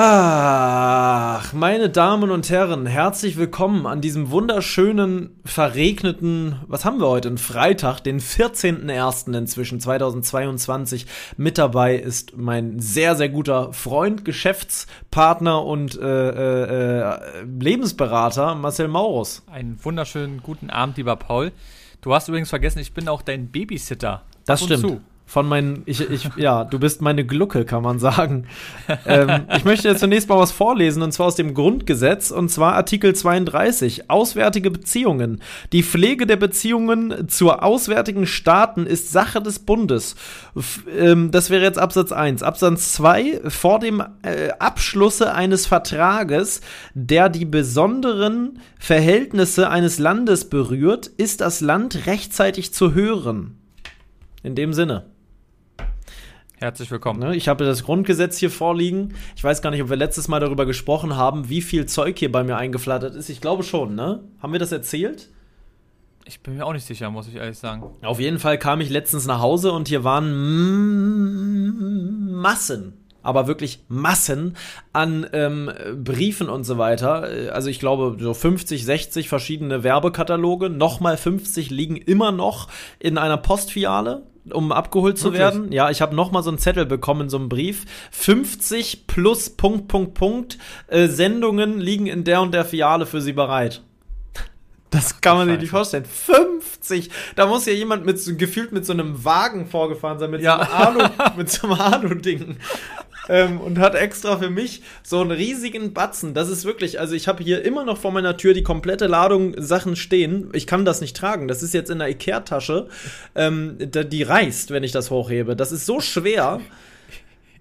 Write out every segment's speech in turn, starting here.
Ach, meine Damen und Herren, herzlich willkommen an diesem wunderschönen, verregneten, was haben wir heute, einen Freitag, den 14.01. inzwischen 2022. Mit dabei ist mein sehr, sehr guter Freund, Geschäftspartner und äh, äh, äh Lebensberater Marcel Maurus. Einen wunderschönen guten Abend, lieber Paul. Du hast übrigens vergessen, ich bin auch dein Babysitter. Das stimmt. Zu von meinen, ich, ich, ja, du bist meine Glucke, kann man sagen. ähm, ich möchte jetzt zunächst mal was vorlesen, und zwar aus dem Grundgesetz, und zwar Artikel 32, Auswärtige Beziehungen. Die Pflege der Beziehungen zur auswärtigen Staaten ist Sache des Bundes. F ähm, das wäre jetzt Absatz 1. Absatz 2, vor dem äh, Abschlusse eines Vertrages, der die besonderen Verhältnisse eines Landes berührt, ist das Land rechtzeitig zu hören. In dem Sinne. Herzlich willkommen. Ne, ich habe das Grundgesetz hier vorliegen. Ich weiß gar nicht, ob wir letztes Mal darüber gesprochen haben, wie viel Zeug hier bei mir eingeflattert ist. Ich glaube schon, ne? Haben wir das erzählt? Ich bin mir auch nicht sicher, muss ich ehrlich sagen. Auf jeden Fall kam ich letztens nach Hause und hier waren Massen, aber wirklich Massen an ähm, Briefen und so weiter. Also ich glaube, so 50, 60 verschiedene Werbekataloge. Nochmal 50 liegen immer noch in einer Postfiliale um abgeholt zu Wirklich? werden. Ja, ich habe noch mal so einen Zettel bekommen, so einen Brief. 50 plus Punkt, Punkt, Punkt äh, Sendungen liegen in der und der Filiale für Sie bereit. Das kann man sich nicht vorstellen. 50! Da muss ja jemand mit gefühlt mit so einem Wagen vorgefahren sein, mit ja. so einem Alu, mit so einem Alu-Ding ähm, und hat extra für mich so einen riesigen Batzen. Das ist wirklich, also ich habe hier immer noch vor meiner Tür die komplette Ladung Sachen stehen. Ich kann das nicht tragen. Das ist jetzt in der Ikea-Tasche. Ähm, die reißt, wenn ich das hochhebe. Das ist so schwer.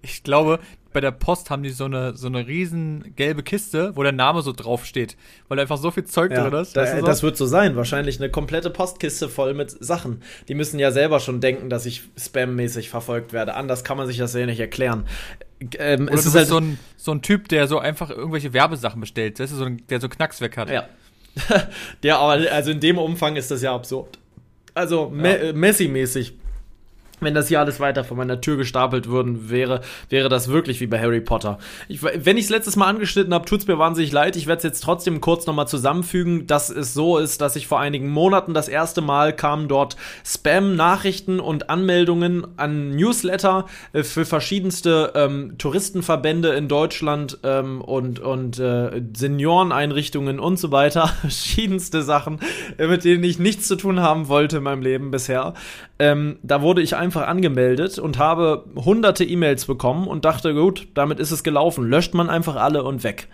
Ich glaube, bei der Post haben die so eine, so eine riesen gelbe Kiste, wo der Name so drauf steht, weil da einfach so viel Zeug ja, drin ist. Da, so? Das wird so sein, wahrscheinlich eine komplette Postkiste voll mit Sachen. Die müssen ja selber schon denken, dass ich spammäßig verfolgt werde. Anders kann man sich das ja nicht erklären. Ähm, Oder es ist halt so ein, so ein Typ, der so einfach irgendwelche Werbesachen bestellt, das ist so ein, der so Knacks weg hat. Ja. der aber, also in dem Umfang ist das ja absurd. Also ja. Me Messi-mäßig wenn das hier alles weiter vor meiner Tür gestapelt würden wäre, wäre das wirklich wie bei Harry Potter. Ich, wenn ich es letztes Mal angeschnitten habe, tut es mir wahnsinnig leid. Ich werde es jetzt trotzdem kurz nochmal zusammenfügen, dass es so ist, dass ich vor einigen Monaten das erste Mal kamen dort Spam-Nachrichten und Anmeldungen an Newsletter äh, für verschiedenste ähm, Touristenverbände in Deutschland ähm, und, und äh, Senioreneinrichtungen und so weiter. Verschiedenste Sachen, äh, mit denen ich nichts zu tun haben wollte in meinem Leben bisher. Ähm, da wurde ich einfach angemeldet und habe hunderte E-Mails bekommen und dachte, gut, damit ist es gelaufen. Löscht man einfach alle und weg.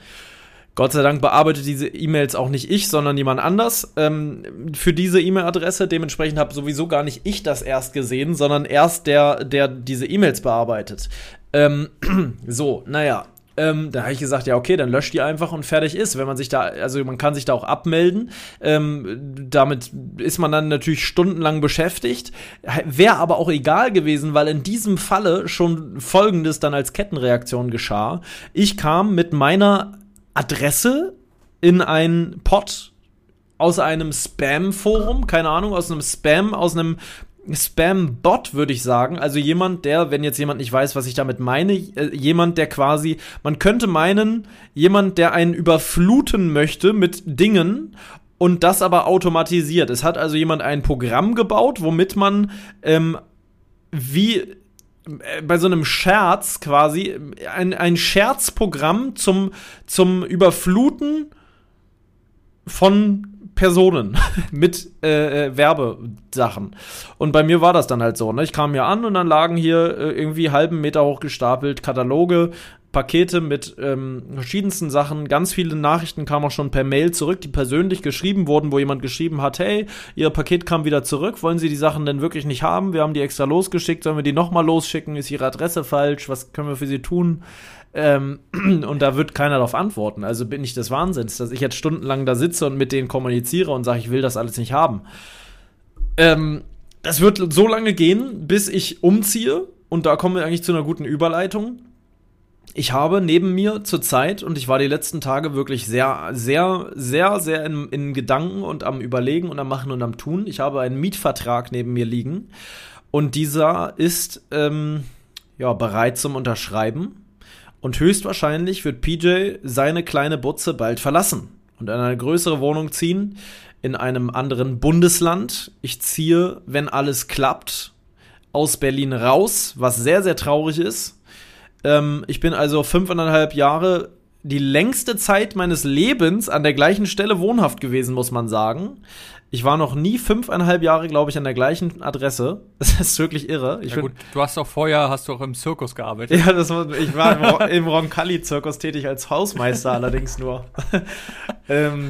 Gott sei Dank bearbeitet diese E-Mails auch nicht ich, sondern jemand anders ähm, für diese E-Mail-Adresse. Dementsprechend habe sowieso gar nicht ich das erst gesehen, sondern erst der, der diese E-Mails bearbeitet. Ähm, so, naja, ähm, da habe ich gesagt, ja, okay, dann löscht die einfach und fertig ist. Wenn man sich da, also man kann sich da auch abmelden. Ähm, damit ist man dann natürlich stundenlang beschäftigt. Wäre aber auch egal gewesen, weil in diesem Falle schon folgendes dann als Kettenreaktion geschah. Ich kam mit meiner Adresse in ein Pod aus einem Spam-Forum, keine Ahnung, aus einem Spam, aus einem Spam-Bot, würde ich sagen. Also jemand, der, wenn jetzt jemand nicht weiß, was ich damit meine, äh, jemand, der quasi, man könnte meinen, jemand, der einen überfluten möchte mit Dingen und das aber automatisiert. Es hat also jemand ein Programm gebaut, womit man ähm, wie äh, bei so einem Scherz quasi ein, ein Scherzprogramm zum, zum Überfluten von Personen mit äh, äh, Werbesachen. Und bei mir war das dann halt so. Ne? Ich kam hier an und dann lagen hier äh, irgendwie halben Meter hoch gestapelt Kataloge Pakete mit ähm, verschiedensten Sachen. Ganz viele Nachrichten kamen auch schon per Mail zurück, die persönlich geschrieben wurden, wo jemand geschrieben hat, hey, Ihr Paket kam wieder zurück, wollen Sie die Sachen denn wirklich nicht haben? Wir haben die extra losgeschickt, sollen wir die nochmal losschicken? Ist Ihre Adresse falsch? Was können wir für Sie tun? Ähm, und da wird keiner darauf antworten. Also bin ich des Wahnsinns, dass ich jetzt stundenlang da sitze und mit denen kommuniziere und sage, ich will das alles nicht haben. Ähm, das wird so lange gehen, bis ich umziehe. Und da kommen wir eigentlich zu einer guten Überleitung. Ich habe neben mir zurzeit, und ich war die letzten Tage wirklich sehr, sehr, sehr, sehr in, in Gedanken und am Überlegen und am Machen und am Tun. Ich habe einen Mietvertrag neben mir liegen. Und dieser ist ähm, ja, bereit zum Unterschreiben. Und höchstwahrscheinlich wird PJ seine kleine Butze bald verlassen und in eine größere Wohnung ziehen, in einem anderen Bundesland. Ich ziehe, wenn alles klappt, aus Berlin raus, was sehr, sehr traurig ist. Ähm, ich bin also fünfeinhalb Jahre die längste Zeit meines Lebens an der gleichen Stelle wohnhaft gewesen, muss man sagen. Ich war noch nie fünfeinhalb Jahre, glaube ich, an der gleichen Adresse. Das ist wirklich irre. Ich ja gut, du hast auch vorher, hast du auch im Zirkus gearbeitet. Ja, das war, ich war im, im Roncalli-Zirkus tätig als Hausmeister allerdings nur. ähm,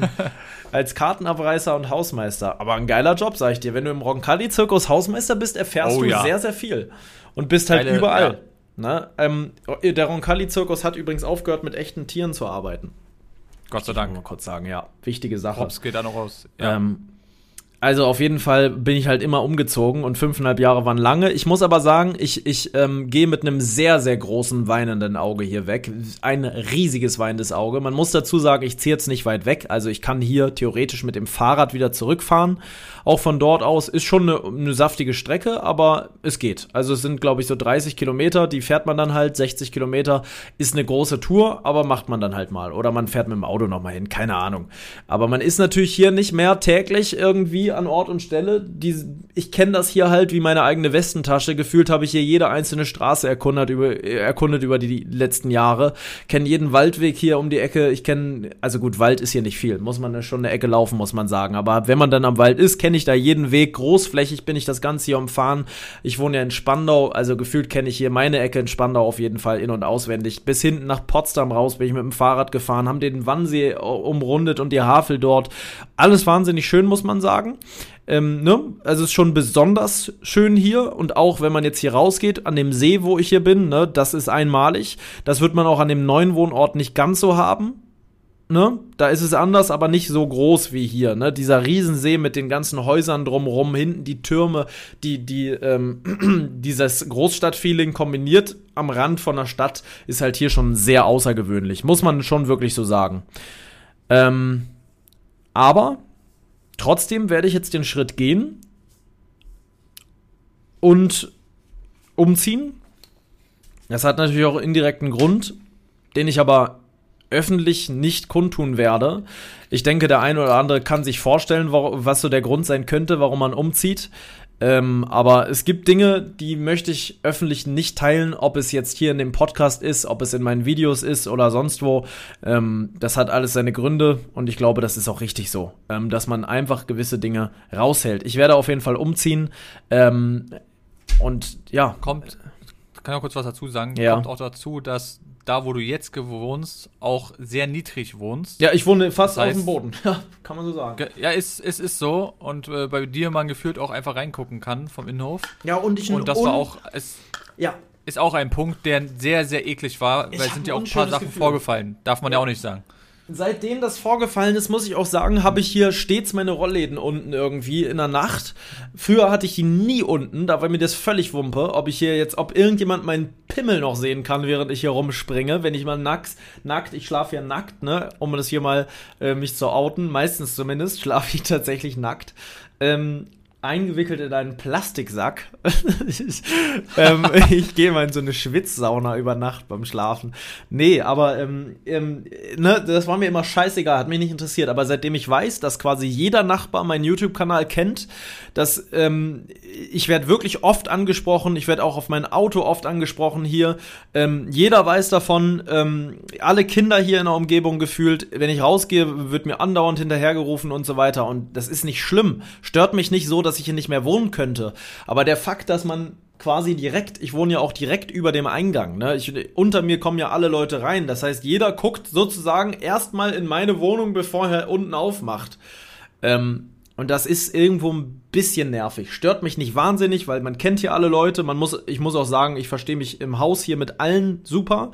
als Kartenabreißer und Hausmeister. Aber ein geiler Job, sag ich dir. Wenn du im Roncalli-Zirkus Hausmeister bist, erfährst oh, du ja. sehr, sehr viel. Und bist halt Geile, überall. Ja. Ne? Ähm, der Roncalli-Zirkus hat übrigens aufgehört, mit echten Tieren zu arbeiten. Gott sei Dank. Ich mal kurz sagen, ja. Wichtige Sache. Hops geht da noch raus. Ja. Ähm, also auf jeden Fall bin ich halt immer umgezogen und fünfeinhalb Jahre waren lange. Ich muss aber sagen, ich, ich ähm, gehe mit einem sehr, sehr großen weinenden Auge hier weg. Ein riesiges weinendes Auge. Man muss dazu sagen, ich ziehe jetzt nicht weit weg. Also ich kann hier theoretisch mit dem Fahrrad wieder zurückfahren. Auch von dort aus ist schon eine, eine saftige Strecke, aber es geht. Also es sind, glaube ich, so 30 Kilometer. Die fährt man dann halt. 60 Kilometer ist eine große Tour, aber macht man dann halt mal. Oder man fährt mit dem Auto nochmal hin. Keine Ahnung. Aber man ist natürlich hier nicht mehr täglich irgendwie an Ort und Stelle. Die, ich kenne das hier halt wie meine eigene Westentasche. Gefühlt habe ich hier jede einzelne Straße erkundet über, erkundet über die, die letzten Jahre. Kenne jeden Waldweg hier um die Ecke. Ich kenne, also gut, Wald ist hier nicht viel. Muss man schon eine Ecke laufen, muss man sagen. Aber wenn man dann am Wald ist, kenne ich da jeden Weg. Großflächig bin ich das Ganze hier umfahren. Ich wohne ja in Spandau, also gefühlt kenne ich hier meine Ecke in Spandau auf jeden Fall in- und auswendig. Bis hinten nach Potsdam raus bin ich mit dem Fahrrad gefahren, haben den Wannsee umrundet und die Havel dort. Alles wahnsinnig schön, muss man sagen. Ähm, ne? Also es ist schon besonders schön hier und auch wenn man jetzt hier rausgeht an dem See, wo ich hier bin, ne, das ist einmalig. Das wird man auch an dem neuen Wohnort nicht ganz so haben. Ne? Da ist es anders, aber nicht so groß wie hier. Ne? Dieser Riesensee mit den ganzen Häusern drumherum, hinten die Türme, die, die, ähm, dieses Großstadtfeeling kombiniert am Rand von der Stadt ist halt hier schon sehr außergewöhnlich. Muss man schon wirklich so sagen. Ähm, aber Trotzdem werde ich jetzt den Schritt gehen und umziehen. Das hat natürlich auch indirekten Grund, den ich aber öffentlich nicht kundtun werde. Ich denke, der eine oder andere kann sich vorstellen, was so der Grund sein könnte, warum man umzieht. Ähm, aber es gibt Dinge, die möchte ich öffentlich nicht teilen, ob es jetzt hier in dem Podcast ist, ob es in meinen Videos ist oder sonst wo. Ähm, das hat alles seine Gründe und ich glaube, das ist auch richtig so, ähm, dass man einfach gewisse Dinge raushält. Ich werde auf jeden Fall umziehen ähm, und ja. Kommt, kann ich auch kurz was dazu sagen, ja. kommt auch dazu, dass da, wo du jetzt wohnst, auch sehr niedrig wohnst. Ja, ich wohne fast das heißt, auf dem Boden. Ja, kann man so sagen. Ja, es, es ist so. Und äh, bei dir man gefühlt auch einfach reingucken kann vom Innenhof. Ja, und ich Und das war auch. Es ja. Ist auch ein Punkt, der sehr, sehr eklig war, weil es sind ja auch ein paar Sachen Gefühl. vorgefallen. Darf man ja. ja auch nicht sagen. Seitdem das vorgefallen ist, muss ich auch sagen, habe ich hier stets meine Rollläden unten irgendwie in der Nacht. Früher hatte ich die nie unten, da war mir das völlig Wumpe, ob ich hier jetzt, ob irgendjemand meinen Pimmel noch sehen kann, während ich hier rumspringe, wenn ich mal nackt, nackt, ich schlafe ja nackt, ne, um das hier mal äh, mich zu outen, meistens zumindest schlafe ich tatsächlich nackt. Ähm, eingewickelt in einen Plastiksack. ähm, ich gehe mal in so eine Schwitzsauna über Nacht beim Schlafen. Nee, aber ähm, ähm, ne, das war mir immer scheißegal, hat mich nicht interessiert. Aber seitdem ich weiß, dass quasi jeder Nachbar meinen YouTube-Kanal kennt, dass ähm, ich werde wirklich oft angesprochen, ich werde auch auf mein Auto oft angesprochen hier. Ähm, jeder weiß davon, ähm, alle Kinder hier in der Umgebung gefühlt, wenn ich rausgehe, wird mir andauernd hinterhergerufen und so weiter. Und das ist nicht schlimm. Stört mich nicht so, dass dass ich hier nicht mehr wohnen könnte. Aber der Fakt, dass man quasi direkt, ich wohne ja auch direkt über dem Eingang, ne? Ich, unter mir kommen ja alle Leute rein. Das heißt, jeder guckt sozusagen erstmal in meine Wohnung, bevor er unten aufmacht. Ähm, und das ist irgendwo ein bisschen nervig. Stört mich nicht wahnsinnig, weil man kennt hier alle Leute. Man muss, ich muss auch sagen, ich verstehe mich im Haus hier mit allen super.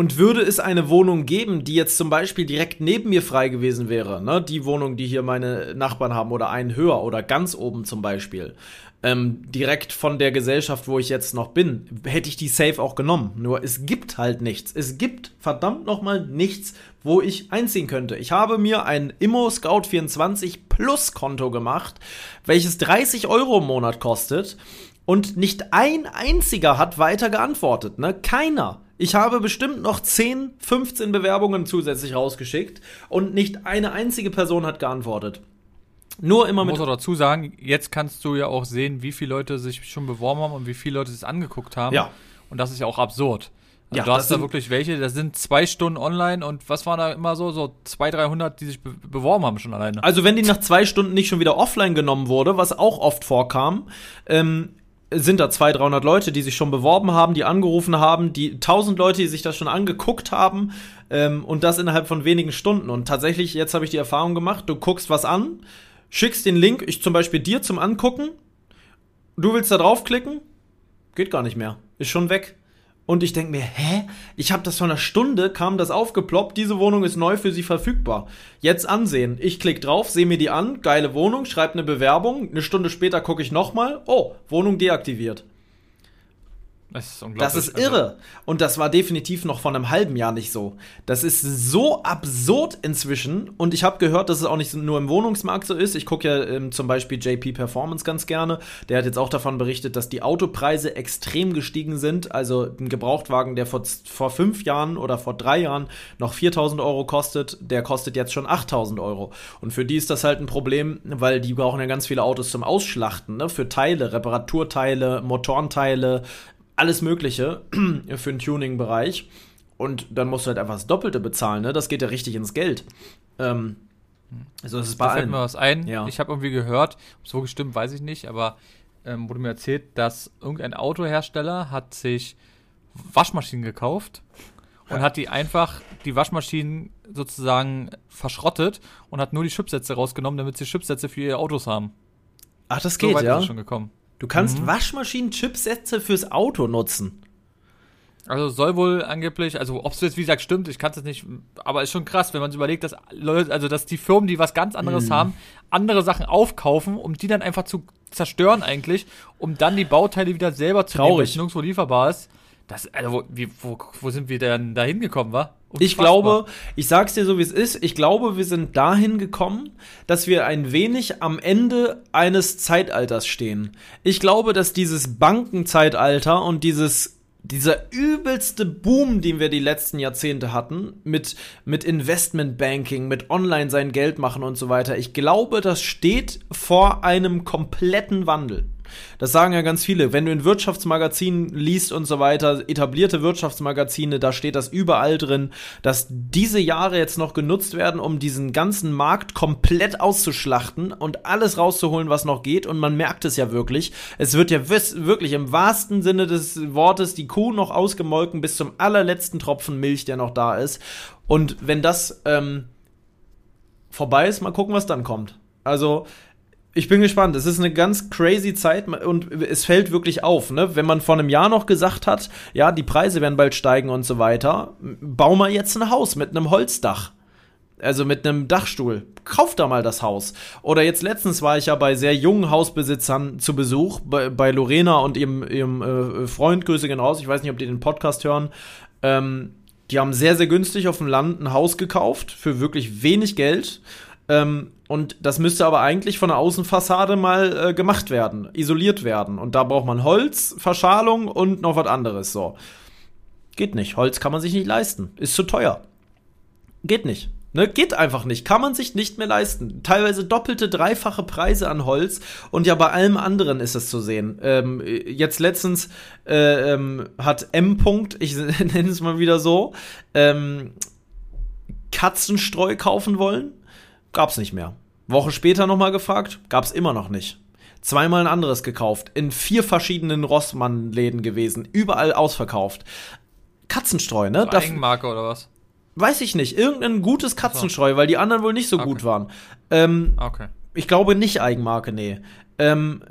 Und würde es eine Wohnung geben, die jetzt zum Beispiel direkt neben mir frei gewesen wäre, ne, die Wohnung, die hier meine Nachbarn haben, oder einen höher oder ganz oben zum Beispiel, ähm, direkt von der Gesellschaft, wo ich jetzt noch bin, hätte ich die safe auch genommen. Nur es gibt halt nichts. Es gibt verdammt nochmal nichts, wo ich einziehen könnte. Ich habe mir ein Immo Scout 24 Plus Konto gemacht, welches 30 Euro im Monat kostet. Und nicht ein einziger hat weiter geantwortet, ne? Keiner. Ich habe bestimmt noch 10, 15 Bewerbungen zusätzlich rausgeschickt und nicht eine einzige Person hat geantwortet. Nur immer mit. Ich muss auch dazu sagen, jetzt kannst du ja auch sehen, wie viele Leute sich schon beworben haben und wie viele Leute es angeguckt haben. Ja. Und das ist ja auch absurd. Also Ja, du hast da wirklich welche, das sind zwei Stunden online und was war da immer so? So 200, 300, die sich be beworben haben schon alleine. Also wenn die nach zwei Stunden nicht schon wieder offline genommen wurde, was auch oft vorkam, ähm, sind da 200, 300 Leute, die sich schon beworben haben, die angerufen haben, die 1000 Leute, die sich das schon angeguckt haben ähm, und das innerhalb von wenigen Stunden. Und tatsächlich, jetzt habe ich die Erfahrung gemacht, du guckst was an, schickst den Link, ich zum Beispiel dir zum Angucken, du willst da draufklicken, geht gar nicht mehr, ist schon weg. Und ich denke mir, hä? Ich habe das vor einer Stunde, kam das aufgeploppt, diese Wohnung ist neu für Sie verfügbar. Jetzt ansehen. Ich klicke drauf, sehe mir die an, geile Wohnung, schreibe eine Bewerbung, eine Stunde später gucke ich nochmal, oh, Wohnung deaktiviert. Das ist Das unglaublich. ist irre. Und das war definitiv noch vor einem halben Jahr nicht so. Das ist so absurd inzwischen. Und ich habe gehört, dass es auch nicht nur im Wohnungsmarkt so ist. Ich gucke ja ähm, zum Beispiel JP Performance ganz gerne. Der hat jetzt auch davon berichtet, dass die Autopreise extrem gestiegen sind. Also ein Gebrauchtwagen, der vor, vor fünf Jahren oder vor drei Jahren noch 4000 Euro kostet, der kostet jetzt schon 8000 Euro. Und für die ist das halt ein Problem, weil die brauchen ja ganz viele Autos zum Ausschlachten, ne? Für Teile, Reparaturteile, Motorenteile, alles Mögliche für den Tuning-Bereich. Und dann musst du halt einfach das Doppelte bezahlen, ne? Das geht ja richtig ins Geld. Ähm, so ist es bei da fällt allen. mir was ein. Ja. Ich habe irgendwie gehört, ob es so gestimmt, weiß ich nicht, aber ähm, wurde mir erzählt, dass irgendein Autohersteller hat sich Waschmaschinen gekauft und hat die einfach, die Waschmaschinen sozusagen verschrottet und hat nur die Chipsätze rausgenommen, damit sie Chipsätze für ihre Autos haben. Ach, das So geht, ja? ist schon gekommen. Du kannst Waschmaschinen-Chipsätze fürs Auto nutzen. Also soll wohl angeblich, also ob es jetzt wie gesagt stimmt, ich kann es jetzt nicht, aber ist schon krass, wenn man sich überlegt, dass Leute, also dass die Firmen, die was ganz anderes Mhm. haben, andere Sachen aufkaufen, um die dann einfach zu zerstören eigentlich, um dann die Bauteile wieder selber zu nehmen, weil Traurig. es nirgendwo lieferbar ist. Das, also wo, wie, wo, wo sind wir denn da hingekommen, wa? Ich Unfassbar. glaube, ich sag's dir so wie es ist, ich glaube, wir sind dahin gekommen, dass wir ein wenig am Ende eines Zeitalters stehen. Ich glaube, dass dieses Bankenzeitalter und dieses dieser übelste Boom, den wir die letzten Jahrzehnte hatten, mit, mit Investmentbanking, mit Online sein Geld machen und so weiter, ich glaube, das steht vor einem kompletten Wandel. Das sagen ja ganz viele. Wenn du in Wirtschaftsmagazinen liest und so weiter, etablierte Wirtschaftsmagazine, da steht das überall drin, dass diese Jahre jetzt noch genutzt werden, um diesen ganzen Markt komplett auszuschlachten und alles rauszuholen, was noch geht. Und man merkt es ja wirklich. Es wird ja wirklich im wahrsten Sinne des Wortes die Kuh noch ausgemolken bis zum allerletzten Tropfen Milch, der noch da ist. Und wenn das ähm, vorbei ist, mal gucken, was dann kommt. Also, ich bin gespannt. Es ist eine ganz crazy Zeit und es fällt wirklich auf, ne? Wenn man vor einem Jahr noch gesagt hat, ja, die Preise werden bald steigen und so weiter, bau mal jetzt ein Haus mit einem Holzdach. Also mit einem Dachstuhl. Kauf da mal das Haus. Oder jetzt letztens war ich ja bei sehr jungen Hausbesitzern zu Besuch, bei, bei Lorena und ihrem, ihrem äh, Freund, Grüße gehen raus. Ich weiß nicht, ob die den Podcast hören. Ähm, die haben sehr, sehr günstig auf dem Land ein Haus gekauft, für wirklich wenig Geld. Ähm, und das müsste aber eigentlich von der Außenfassade mal äh, gemacht werden, isoliert werden. Und da braucht man Holz, Verschalung und noch was anderes. So. Geht nicht. Holz kann man sich nicht leisten. Ist zu teuer. Geht nicht. Ne, geht einfach nicht. Kann man sich nicht mehr leisten. Teilweise doppelte, dreifache Preise an Holz und ja bei allem anderen ist es zu sehen. Ähm, jetzt letztens äh, ähm, hat M. -Punkt, ich nenne es mal wieder so, ähm, Katzenstreu kaufen wollen. Gab's nicht mehr. Woche später nochmal gefragt, gab's immer noch nicht. Zweimal ein anderes gekauft. In vier verschiedenen Rossmann-Läden gewesen. Überall ausverkauft. Katzenstreu, ne? So Eigenmarke oder was? Weiß ich nicht. Irgendein gutes Katzenstreu, weil die anderen wohl nicht so Okay. gut waren. Ähm, Okay. ich glaube nicht Eigenmarke, nee. Ähm,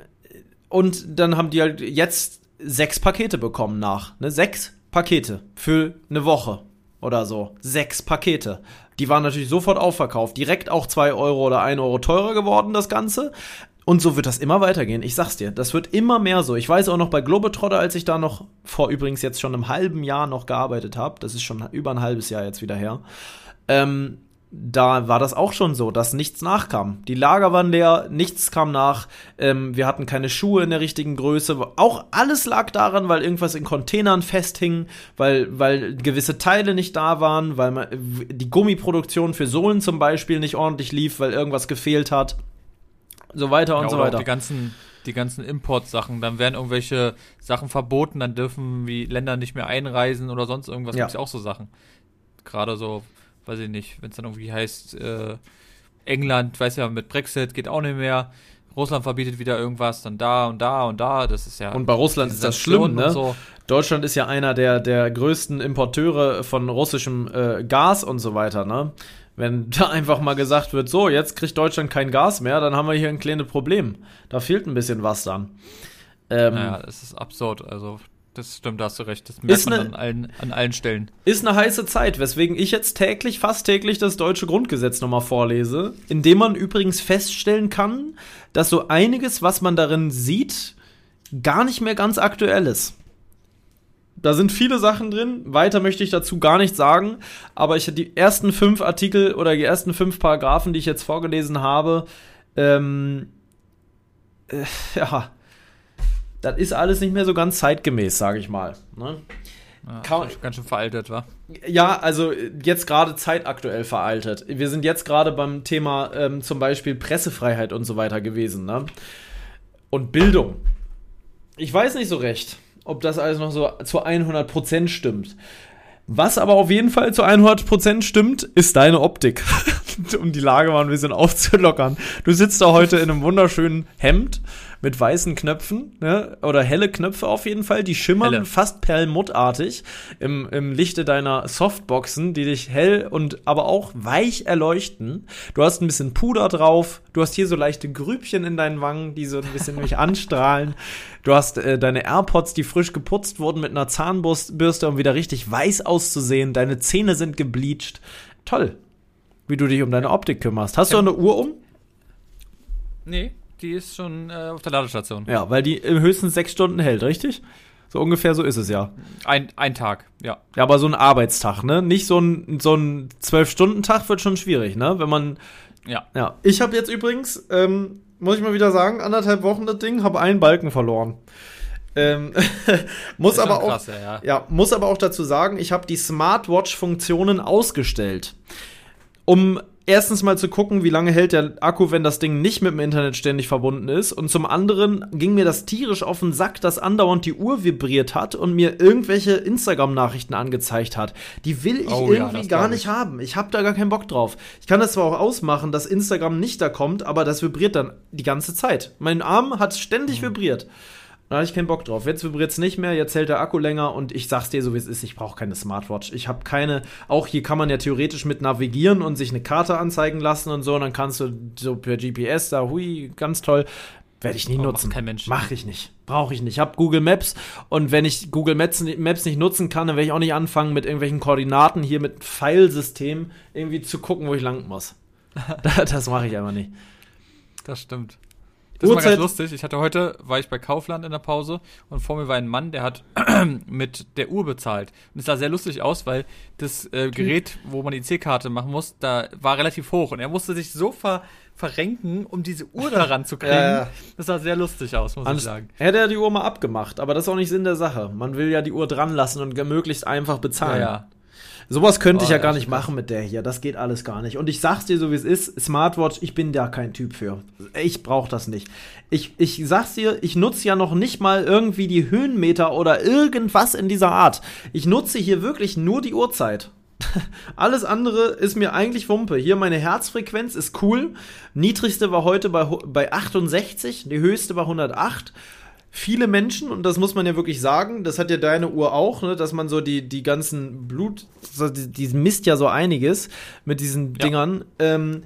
und dann haben die halt jetzt sechs Pakete bekommen nach. Ne? Sechs Pakete für eine Woche oder so. Sechs Pakete. Die waren natürlich sofort aufverkauft. Direkt auch zwei Euro oder ein Euro teurer geworden, das Ganze. Und so wird das immer weitergehen. Ich sag's dir, das wird immer mehr so. Ich weiß auch noch bei Globetrotter, als ich da noch vor übrigens jetzt schon einem halben Jahr noch gearbeitet habe, das ist schon über ein halbes Jahr jetzt wieder her, ähm, da war das auch schon so, dass nichts nachkam. Die Lager waren leer, nichts kam nach. Ähm, wir hatten keine Schuhe in der richtigen Größe. Auch alles lag daran, weil irgendwas in Containern festhing, weil, weil gewisse Teile nicht da waren, weil man, die Gummiproduktion für Sohlen zum Beispiel nicht ordentlich lief, weil irgendwas gefehlt hat. So weiter und Ja, so weiter. Die ganzen, die ganzen Importsachen, dann werden irgendwelche Sachen verboten, dann dürfen wie Länder nicht mehr einreisen oder sonst irgendwas. Ja. Gibt's ja auch so Sachen. Gerade so, weiß ich nicht, wenn es dann irgendwie heißt, äh, England, weiß ja, mit Brexit geht auch nicht mehr. Russland verbietet wieder irgendwas, dann da und da und da. Das ist ja. Und bei Russland ist das schlimm, ne? So. Deutschland ist ja einer der, der größten Importeure von russischem äh, Gas und so weiter, ne? Wenn da einfach mal gesagt wird, so, jetzt kriegt Deutschland kein Gas mehr, dann haben wir hier ein kleines Problem. Da fehlt ein bisschen was dann. Ähm, Naja, das ist absurd. Also, das stimmt, da hast du recht. Das merkt Ist man ne- an, allen, an allen Stellen. Ist eine heiße Zeit, weswegen ich jetzt täglich, fast täglich das deutsche Grundgesetz nochmal vorlese, indem man übrigens feststellen kann, dass so einiges, was man darin sieht, gar nicht mehr ganz aktuell ist. Da sind viele Sachen drin. Weiter möchte ich dazu gar nichts sagen. Aber ich die ersten fünf Artikel oder die ersten fünf Paragraphen, die ich jetzt vorgelesen habe, ähm, äh, ja, das ist alles nicht mehr so ganz zeitgemäß, sage ich mal. Ne? Ja, ganz schön veraltet, war. Ja, also äh, jetzt gerade zeitaktuell veraltet. Wir sind jetzt gerade beim Thema ähm, zum Beispiel Pressefreiheit und so weiter gewesen, ne? Und Bildung. Ich weiß nicht so recht, ob das alles noch so zu 100% stimmt. Was aber auf jeden Fall zu 100% stimmt, ist deine Optik. um die Lage mal ein bisschen aufzulockern. Du sitzt da heute in einem wunderschönen Hemd mit weißen Knöpfen, ne? oder helle Knöpfe auf jeden Fall, die schimmern Helle. fast perlmuttartig im, im Lichte deiner Softboxen, die dich hell und aber auch weich erleuchten. Du hast ein bisschen Puder drauf, du hast hier so leichte Grübchen in deinen Wangen, die so ein bisschen mich anstrahlen. Du hast äh, deine AirPods, die frisch geputzt wurden mit einer Zahnbürste, um wieder richtig weiß auszusehen. Deine Zähne sind gebleached. Toll, wie du dich um deine Optik kümmerst. Hast du eine Uhr um? Nee, die ist schon äh, auf der Ladestation. Ja, weil die im höchstens sechs Stunden hält, richtig? So ungefähr so ist es ja. Ein, ein Tag, ja. Ja, aber so ein Arbeitstag, ne? Nicht so ein so ein Zwölf-Stunden-Tag wird schon schwierig, ne? Wenn man Ja. ja. Ich habe jetzt übrigens, ähm, muss ich mal wieder sagen, anderthalb Wochen das Ding, habe einen Balken verloren. Ähm, muss aber auch krass, ja, ja. ja, muss aber auch dazu sagen, ich habe die Smartwatch-Funktionen ausgestellt. Um erstens mal zu gucken, wie lange hält der Akku, wenn das Ding nicht mit dem Internet ständig verbunden ist. Und zum anderen ging mir das tierisch auf den Sack, dass andauernd die Uhr vibriert hat und mir irgendwelche Instagram-Nachrichten angezeigt hat. Die will ich Oh ja, irgendwie das gar nicht ich. haben. Ich habe da gar keinen Bock drauf. Ich kann das zwar auch ausmachen, dass Instagram nicht da kommt, aber das vibriert dann die ganze Zeit. Mein Arm hat ständig vibriert. Da hatte ich keinen Bock drauf. Jetzt vibriert es nicht mehr, jetzt hält der Akku länger und ich sag's dir so, wie es ist, ich brauche keine Smartwatch. Ich habe keine, auch hier kann man ja theoretisch mit navigieren und sich eine Karte anzeigen lassen und so, und dann kannst du so per GPS da, hui, ganz toll. Werde ich nie Aber nutzen. kein Mensch. Mach ich nicht. Brauche ich nicht. Ich habe Google Maps und wenn ich Google Maps, Maps nicht nutzen kann, dann werde ich auch nicht anfangen, mit irgendwelchen Koordinaten hier mit Pfeilsystem irgendwie zu gucken, wo ich lang muss. das mache ich einfach nicht. Das stimmt. Das Uhrzeit- ganz lustig. Ich hatte heute, war ich bei Kaufland in der Pause und vor mir war ein Mann, der hat mit der Uhr bezahlt. Und es sah sehr lustig aus, weil das äh, Gerät, wo man die C-Karte machen muss, da war relativ hoch und er musste sich so ver verrenken, um diese Uhr da ranzukriegen. Ja, ja. Das sah sehr lustig aus, muss ich sagen. hätte er die Uhr mal abgemacht, aber das ist auch nicht Sinn der Sache. Man will ja die Uhr dran lassen und möglichst einfach bezahlen. Ja. Sowas könnte ich Oh, ja gar nicht machen mit der hier. Das geht alles gar nicht. Und ich sag's dir so, wie es ist. Smartwatch, ich bin da kein Typ für. Ich brauch das nicht. Ich, ich sag's dir, ich nutze ja noch nicht mal irgendwie die Höhenmeter oder irgendwas in dieser Art. Ich nutze hier wirklich nur die Uhrzeit. alles andere ist mir eigentlich Wumpe. Hier meine Herzfrequenz ist cool. Niedrigste war heute bei, bei 68, die höchste war 108 viele Menschen, und das muss man ja wirklich sagen, das hat ja deine Uhr auch, ne, dass man so die, die ganzen Blut, so die, die misst ja so einiges mit diesen ja. Dingern. Ähm,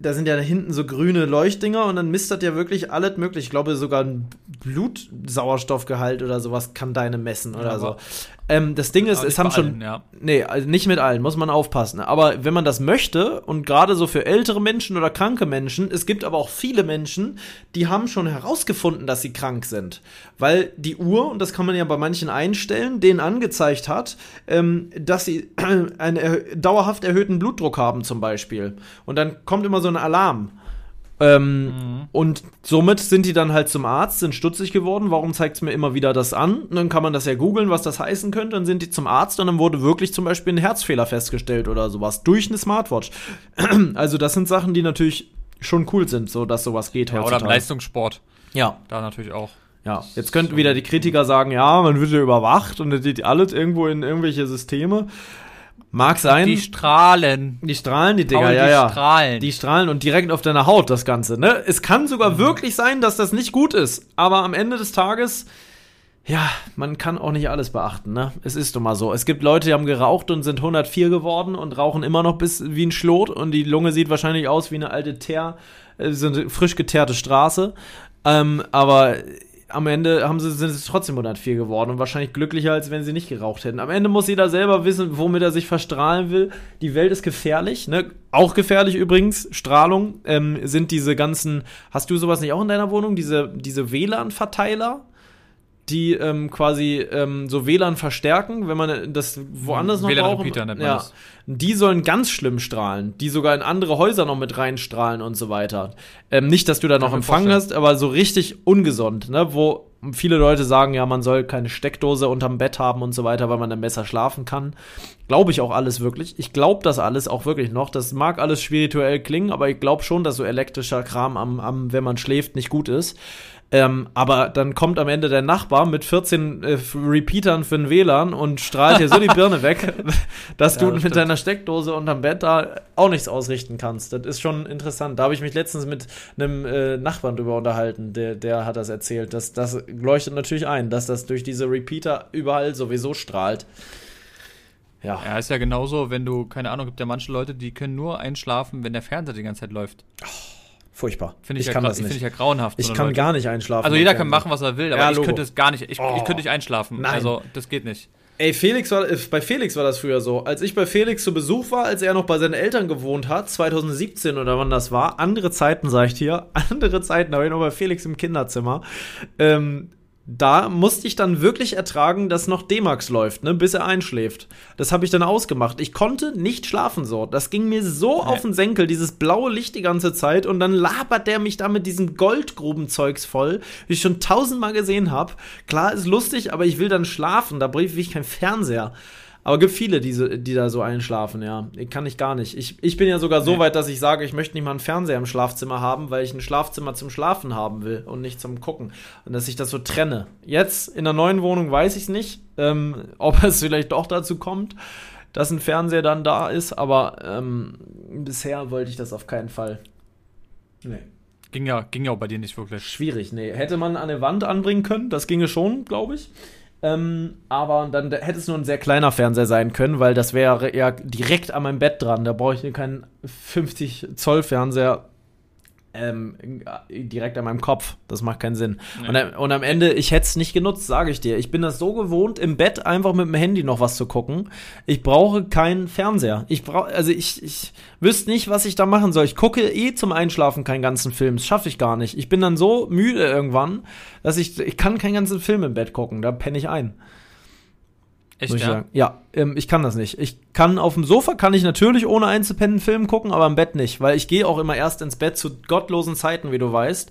da sind ja da hinten so grüne Leuchtdinger und dann misst das ja wirklich alles möglich. Ich glaube, sogar ein Blutsauerstoffgehalt oder sowas kann deine messen oder ja, so. Ähm, das Ding ist, es haben schon. Allen, ja. Nee, also nicht mit allen, muss man aufpassen. Aber wenn man das möchte, und gerade so für ältere Menschen oder kranke Menschen, es gibt aber auch viele Menschen, die haben schon herausgefunden, dass sie krank sind. Weil die Uhr, und das kann man ja bei manchen einstellen, denen angezeigt hat, ähm, dass sie einen er dauerhaft erhöhten Blutdruck haben, zum Beispiel. Und dann kommt immer so ein Alarm. Ähm, mhm. Und somit sind die dann halt zum Arzt, sind stutzig geworden. Warum zeigt es mir immer wieder das an? Und dann kann man das ja googeln, was das heißen könnte. Dann sind die zum Arzt und dann wurde wirklich zum Beispiel ein Herzfehler festgestellt oder sowas durch eine Smartwatch. also das sind Sachen, die natürlich schon cool sind, so dass sowas geht ja, Oder im Leistungssport. Ja. Da natürlich auch. Ja, jetzt könnten wieder die Kritiker sagen, ja, man wird ja überwacht und das sieht alles irgendwo in irgendwelche Systeme. Mag sein. Die Strahlen. Die Strahlen, die Dinger, Paul, ja, die ja. Strahlen. Die Strahlen und direkt auf deiner Haut das Ganze, ne? Es kann sogar mhm. wirklich sein, dass das nicht gut ist. Aber am Ende des Tages, ja, man kann auch nicht alles beachten, ne? Es ist doch mal so. Es gibt Leute, die haben geraucht und sind 104 geworden und rauchen immer noch bis wie ein Schlot und die Lunge sieht wahrscheinlich aus wie eine alte Teer, äh, so eine frisch geteerte Straße. Ähm, aber am Ende haben sie, sind sie trotzdem 104 geworden und wahrscheinlich glücklicher, als wenn sie nicht geraucht hätten. Am Ende muss jeder selber wissen, womit er sich verstrahlen will. Die Welt ist gefährlich, ne? Auch gefährlich übrigens, Strahlung, ähm, sind diese ganzen, hast du sowas nicht auch in deiner Wohnung? Diese, diese WLAN-Verteiler? Die ähm, quasi ähm, so WLAN verstärken, wenn man das woanders noch WLAN braucht. Nennt man ja. Das. Die sollen ganz schlimm strahlen, die sogar in andere Häuser noch mit reinstrahlen und so weiter. Ähm, nicht, dass du da noch Empfang hast, aber so richtig ungesund, ne? Wo viele Leute sagen, ja, man soll keine Steckdose unterm Bett haben und so weiter, weil man dann besser schlafen kann. Glaube ich auch alles wirklich. Ich glaube das alles auch wirklich noch. Das mag alles spirituell klingen, aber ich glaube schon, dass so elektrischer Kram am, am, wenn man schläft, nicht gut ist. Ähm, aber dann kommt am Ende der Nachbar mit 14 äh, Repeatern für den WLAN und strahlt dir so die Birne weg, dass ja, du das mit deiner Steckdose unterm Bett da auch nichts ausrichten kannst. Das ist schon interessant. Da habe ich mich letztens mit einem äh, Nachbarn drüber unterhalten, der, der hat das erzählt. Das, das leuchtet natürlich ein, dass das durch diese Repeater überall sowieso strahlt. Ja. Ja, ist ja genauso, wenn du, keine Ahnung, gibt ja manche Leute, die können nur einschlafen, wenn der Fernseher die ganze Zeit läuft. Oh. Furchtbar. Finde ich, ich ja kann das nicht. Finde ich ja grauenhaft. Ich kann Leute. gar nicht einschlafen. Also jeder kann machen, was er will, aber ja, ich könnte es gar nicht. Ich, oh. ich könnte nicht einschlafen. Nein. Also das geht nicht. Ey, Felix war, äh, bei Felix war das früher so. Als ich bei Felix zu Besuch war, als er noch bei seinen Eltern gewohnt hat, 2017 oder wann das war, andere Zeiten, sag ich dir, andere Zeiten, da war ich noch bei Felix im Kinderzimmer, ähm, da musste ich dann wirklich ertragen, dass noch D-Max läuft, ne, bis er einschläft. Das habe ich dann ausgemacht. Ich konnte nicht schlafen so. Das ging mir so nee. auf den Senkel, dieses blaue Licht die ganze Zeit und dann labert der mich da mit diesem Goldgrubenzeugs voll, wie ich schon tausendmal gesehen habe. Klar, ist lustig, aber ich will dann schlafen, da brief ich kein Fernseher. Aber gibt viele, die, die da so einschlafen, ja. Kann ich gar nicht. Ich, ich bin ja sogar so nee. weit, dass ich sage, ich möchte nicht mal einen Fernseher im Schlafzimmer haben, weil ich ein Schlafzimmer zum Schlafen haben will und nicht zum Gucken. Und dass ich das so trenne. Jetzt in der neuen Wohnung weiß ich es nicht, ähm, ob es vielleicht doch dazu kommt, dass ein Fernseher dann da ist, aber ähm, bisher wollte ich das auf keinen Fall. Nee. Ging ja, ging ja auch bei dir nicht wirklich. Schwierig, nee. Hätte man an eine Wand anbringen können, das ginge schon, glaube ich. Ähm, aber dann hätte es nur ein sehr kleiner Fernseher sein können, weil das wäre ja direkt an meinem Bett dran. Da brauche ich keinen 50 Zoll Fernseher ähm, direkt an meinem Kopf. Das macht keinen Sinn. Nee. Und, und, am Ende, ich hätte es nicht genutzt, sage ich dir. Ich bin das so gewohnt, im Bett einfach mit dem Handy noch was zu gucken. Ich brauche keinen Fernseher. Ich brauche, also ich, ich wüsste nicht, was ich da machen soll. Ich gucke eh zum Einschlafen keinen ganzen Film. Das schaffe ich gar nicht. Ich bin dann so müde irgendwann, dass ich, ich kann keinen ganzen Film im Bett gucken. Da penne ich ein. Echt, ja? Sagen. Ja, ähm, ich kann das nicht. Ich kann auf dem Sofa kann ich natürlich ohne einzupennen Film gucken, aber im Bett nicht, weil ich gehe auch immer erst ins Bett zu gottlosen Zeiten, wie du weißt,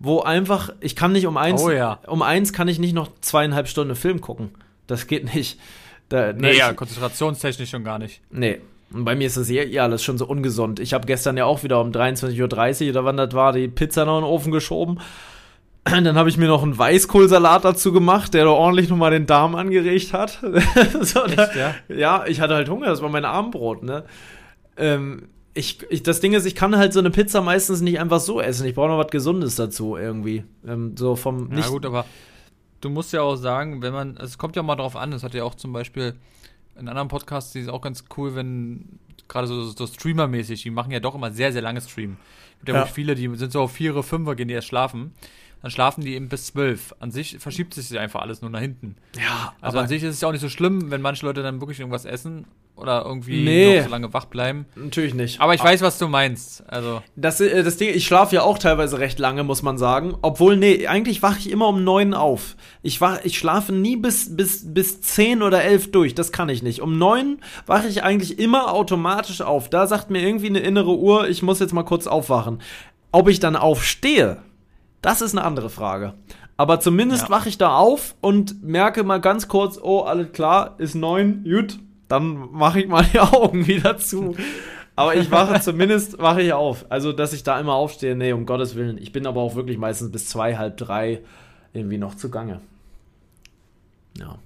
wo einfach ich kann nicht um eins, oh, ja. um eins kann ich nicht noch zweieinhalb Stunden Film gucken. Das geht nicht. Da, nee, ne, ja, konzentrationstechnisch schon gar nicht. Nee. Und bei mir ist das eh, eh alles schon so ungesund. Ich habe gestern ja auch wieder um 23.30 Uhr oder wann das war, die Pizza noch in den Ofen geschoben. Dann habe ich mir noch einen Weißkohlsalat dazu gemacht, der da ordentlich nochmal den Darm angeregt hat. so, Echt, ja? ja, ich hatte halt Hunger, das war mein Abendbrot, ne? Ähm, ich, ich, das Ding ist, ich kann halt so eine Pizza meistens nicht einfach so essen. Ich brauche noch was Gesundes dazu irgendwie. Ähm, so vom Ja, gut, aber du musst ja auch sagen, wenn man, es kommt ja mal drauf an, das hat ja auch zum Beispiel in anderen Podcasts, die ist auch ganz cool, wenn gerade so, so Streamer-mäßig, die machen ja doch immer sehr, sehr lange Stream. Gibt ja, Ja. viele, die sind so auf vier, fünf, gehen die erst schlafen. Dann schlafen die eben bis zwölf. An sich verschiebt sich einfach alles nur nach hinten. ja, Also aber an sich ist es ja auch nicht so schlimm, wenn manche Leute dann wirklich irgendwas essen oder irgendwie Nee. noch so lange wach bleiben. natürlich nicht. Aber ich weiß, was du meinst. Also, Das, äh, das Ding, ich schlafe ja auch teilweise recht lange, muss man sagen. Obwohl, nee, eigentlich wache ich immer um neun auf. Ich, wach, ich schlafe nie bis, bis, bis zehn oder elf durch. Das kann ich nicht. Um neun wache ich eigentlich immer automatisch auf. Da sagt mir irgendwie eine innere Uhr, ich muss jetzt mal kurz aufwachen. Ob ich dann aufstehe, das ist eine andere Frage. Aber zumindest Ja. wache ich da auf und merke mal ganz kurz, oh, alles klar, ist neun, gut, dann mache ich mal die Augen wieder zu. Aber ich wache zumindest, wache ich auf. Also, dass ich da immer aufstehe, nee, um Gottes Willen. Ich bin aber auch wirklich meistens bis zwei, halb drei irgendwie noch zugange. Ja,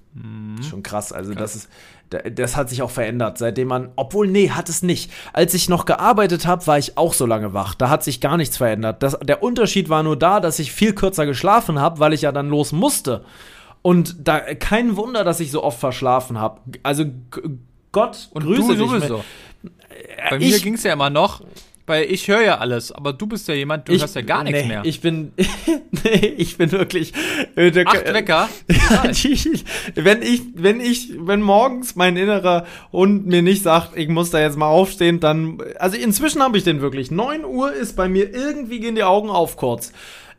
ist schon krass. Also, das ist, da- das hat sich auch verändert, seitdem man, obwohl, nee, hat es nicht. Als ich noch gearbeitet habe, war ich auch so lange wach. Da hat sich gar nichts verändert. Das, der Unterschied war nur da, dass ich viel kürzer geschlafen habe, weil ich ja dann los musste. Und da kein Wunder, dass ich so oft verschlafen habe. Also Gott und grüße du dich. sowieso. Bei mir ging es ja immer noch, weil ich höre ja alles, aber du bist ja jemand, du hörst ja gar nichts nee, mehr. Ich bin, nee, ich bin wirklich. Äh, der, Acht Wecker. Die- wenn ich, wenn ich, wenn morgens mein innerer Hund mir nicht sagt, ich muss da jetzt mal aufstehen, dann, also inzwischen habe ich den wirklich. 9 Uhr ist bei mir irgendwie gehen die Augen auf kurz.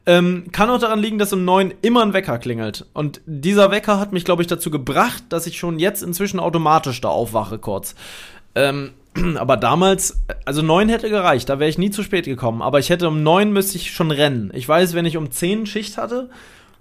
Ähm, kann auch daran liegen, dass um 9 immer ein Wecker klingelt. Und dieser Wecker hat mich, glaube ich, dazu gebracht, dass ich schon jetzt inzwischen automatisch da aufwache kurz. Ähm, aber damals, also 9 hätte gereicht, da wäre ich nie zu spät gekommen. Aber ich hätte um 9 müsste ich schon rennen. Ich weiß, wenn ich um 10 Schicht hatte.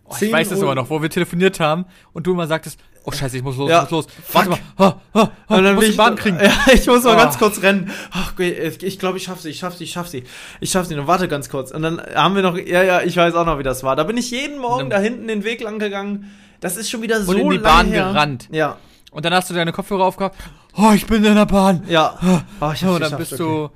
Oh, ich weiß das aber noch, wo wir telefoniert haben und du immer sagtest, oh scheiße, ich muss los, Ja, ich muss los. fuck. Warte mal, ha, ha, ha, Und dann muss ich Bahn kriegen. Ja, ich muss mal Ah. ganz kurz rennen. Ach, ich glaube, ich schaff sie, ich schaff sie, ich schaff sie. Ich schaff sie. Und warte ganz kurz. Und dann haben wir noch, ja, ja, ich weiß auch noch, wie das war. Da bin ich jeden Morgen dann- da hinten den Weg lang gegangen. Das ist schon wieder so in die Bahn her. gerannt. Ja, Und dann hast du deine Kopfhörer aufgehabt. Oh, ich bin in der Bahn. ja. Oh, ich und dann bist okay. du.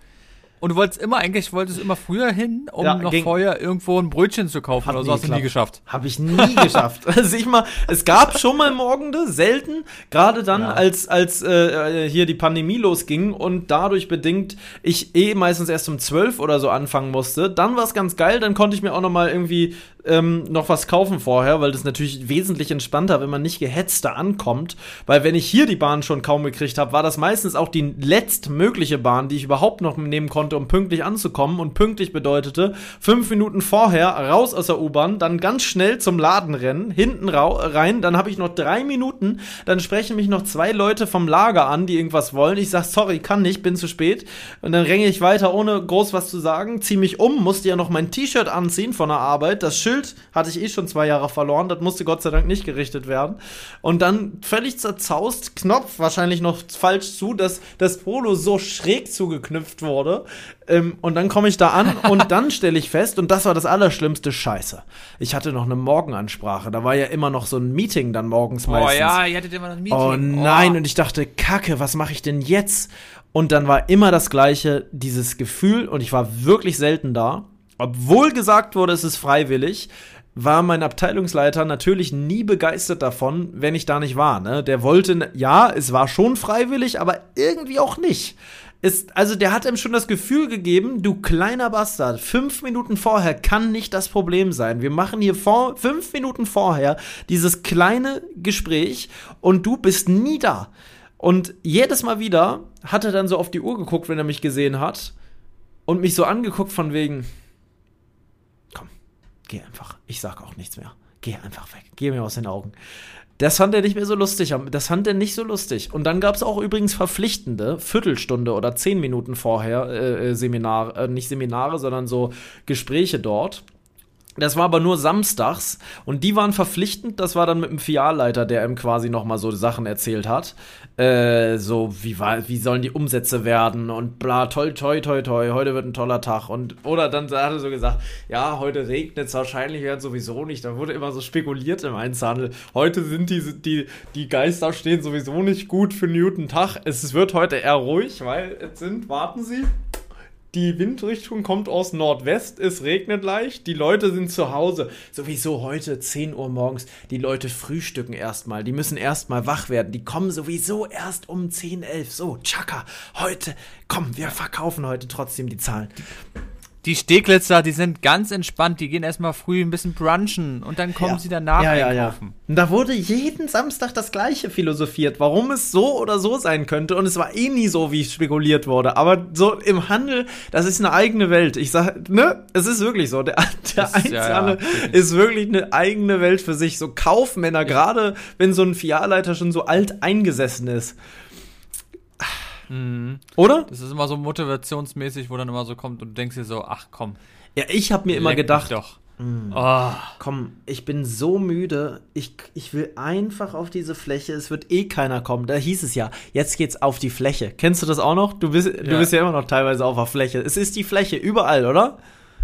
Und du wolltest immer, eigentlich wolltest immer früher hin, um Ja, noch ging- vorher irgendwo ein Brötchen zu kaufen oder so. Hast du nie geschafft. Habe ich nie geschafft. Also ich mal, es gab schon mal Morgende, selten, gerade dann, Ja. als, als äh, hier die Pandemie losging und dadurch bedingt ich eh meistens erst um 12 oder so anfangen musste. Dann war es ganz geil, dann konnte ich mir auch noch mal irgendwie ähm, noch was kaufen vorher, weil das natürlich wesentlich entspannter, wenn man nicht gehetzt da ankommt. Weil wenn ich hier die Bahn schon kaum gekriegt habe, war das meistens auch die letztmögliche Bahn, die ich überhaupt noch nehmen konnte, um pünktlich anzukommen. Und pünktlich bedeutete, fünf Minuten vorher raus aus der U-Bahn, dann ganz schnell zum Laden rennen, hinten rein, dann habe ich noch drei Minuten, dann sprechen mich noch zwei Leute vom Lager an, die irgendwas wollen. Ich sag, sorry, kann nicht, bin zu spät. Und dann renne ich weiter, ohne groß was zu sagen, ziehe mich um, musste ja noch mein T-Shirt anziehen von der Arbeit. Das Schild hatte ich eh schon zwei Jahre verloren, das musste Gott sei Dank nicht gerichtet werden. Und dann völlig zerzaust, Knopf wahrscheinlich noch falsch zu, dass das Polo so schräg zugeknüpft wurde. Ähm, und dann komme ich da an und dann stelle ich fest, und das war das Allerschlimmste, Scheiße. Ich hatte noch eine Morgenansprache. Da war ja immer noch so ein Meeting dann morgens Oh meistens. ja, ihr hattet immer das Meeting. Oh nein, und ich dachte, Kacke, was mache ich denn jetzt? Und dann war immer das gleiche, dieses Gefühl, und ich war wirklich selten da, obwohl gesagt wurde, es ist freiwillig, war mein Abteilungsleiter natürlich nie begeistert davon, wenn ich da nicht war. Ne? Der wollte, ja, es war schon freiwillig, aber irgendwie auch nicht. Ist, also der hat ihm schon das Gefühl gegeben, du kleiner Bastard, fünf Minuten vorher kann nicht das Problem sein. Wir machen hier vor, fünf Minuten vorher dieses kleine Gespräch und du bist nie da. Und jedes Mal wieder hat er dann so auf die Uhr geguckt, wenn er mich gesehen hat und mich so angeguckt von wegen, komm, geh einfach. Ich sag auch nichts mehr. Geh einfach weg. Geh mir aus den Augen. Das fand er nicht mehr so lustig. Das fand er nicht so lustig. Und dann gab es auch übrigens verpflichtende Viertelstunde oder zehn Minuten vorher äh, äh, Seminare, äh, nicht Seminare, sondern so Gespräche dort. Das war aber nur samstags und die waren verpflichtend. Das war dann mit dem Filialleiter, der ihm quasi nochmal so Sachen erzählt hat. Äh, so, wie, war, wie sollen die Umsätze werden und bla, toll, toi, toi, toi, heute wird ein toller Tag. Und, oder dann hat er so gesagt, ja, heute regnet es wahrscheinlich werden sowieso nicht. Da wurde immer so spekuliert im Einzelhandel. Heute sind die, die, die Geister stehen sowieso nicht gut für Newton Tag. Es wird heute eher ruhig, weil es sind, warten Sie, die Windrichtung kommt aus Nordwest, es regnet leicht, die Leute sind zu Hause. Sowieso heute 10 Uhr morgens, die Leute frühstücken erstmal, die müssen erstmal wach werden, die kommen sowieso erst um 10, 11. So, tschakka, heute, komm, wir verkaufen heute trotzdem die Zahlen. Die Steglitzer, die sind ganz entspannt, die gehen erstmal früh ein bisschen brunchen und dann kommen Ja. sie danach ja, ja, einkaufen. Ja. Und da wurde jeden Samstag das gleiche philosophiert, warum es so oder so sein könnte. Und es war eh nie so, wie spekuliert wurde. Aber so im Handel, das ist eine eigene Welt. Ich sag, ne, es ist wirklich so. Der, der ist- ja, ja, Einzelhandel wirklich. ist wirklich eine eigene Welt für sich. So Kaufmänner, gerade wenn so ein Filialleiter schon so alt eingesessen ist. Mhm. Oder? Das ist immer so motivationsmäßig, wo dann immer so kommt und du denkst dir so, ach komm. Ja, ich habe mir immer gedacht, Doch. Oh, Komm, ich bin so müde. Ich, ich will einfach auf diese Fläche. Es wird eh keiner kommen. Da hieß es ja, jetzt geht's auf die Fläche. Kennst du das auch noch? Du bist, du Ja. bist ja immer noch teilweise auf der Fläche. Es ist die Fläche, überall, oder?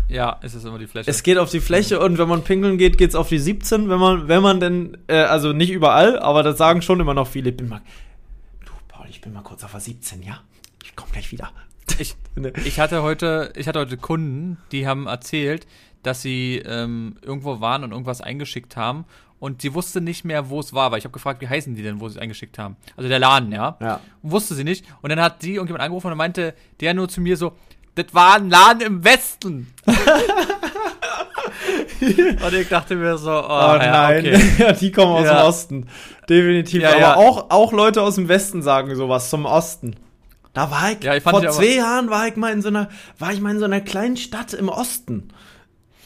ja, es ist immer die Fläche. Es geht auf die Fläche und wenn man pinkeln geht, geht's auf die 17. Wenn man, wenn man denn, äh, also nicht überall, aber das sagen schon immer noch viele. Ich bin mal, du, ich bin mal kurz auf der 17, ja? Ich komm gleich wieder. Ich, ich hatte heute, ich hatte heute Kunden, die haben erzählt, dass sie ähm, irgendwo waren und irgendwas eingeschickt haben und sie wusste nicht mehr, wo es war, weil ich habe gefragt, wie heißen die denn, wo sie es eingeschickt haben? Also der Laden, ja. Ja. Wusste sie nicht. Und dann hat sie irgendjemand angerufen und meinte der nur zu mir so, das war ein Laden im Westen. und ich dachte mir so, oh, Oh ja, nein, okay. ja, die kommen aus Ja. dem Osten. Definitiv. Ja, Aber. Auch, auch Leute aus dem Westen sagen sowas zum Osten. Da war ich, Ja, ich vor zwei Jahren war ich mal in so einer, war ich mal in so einer kleinen Stadt im Osten.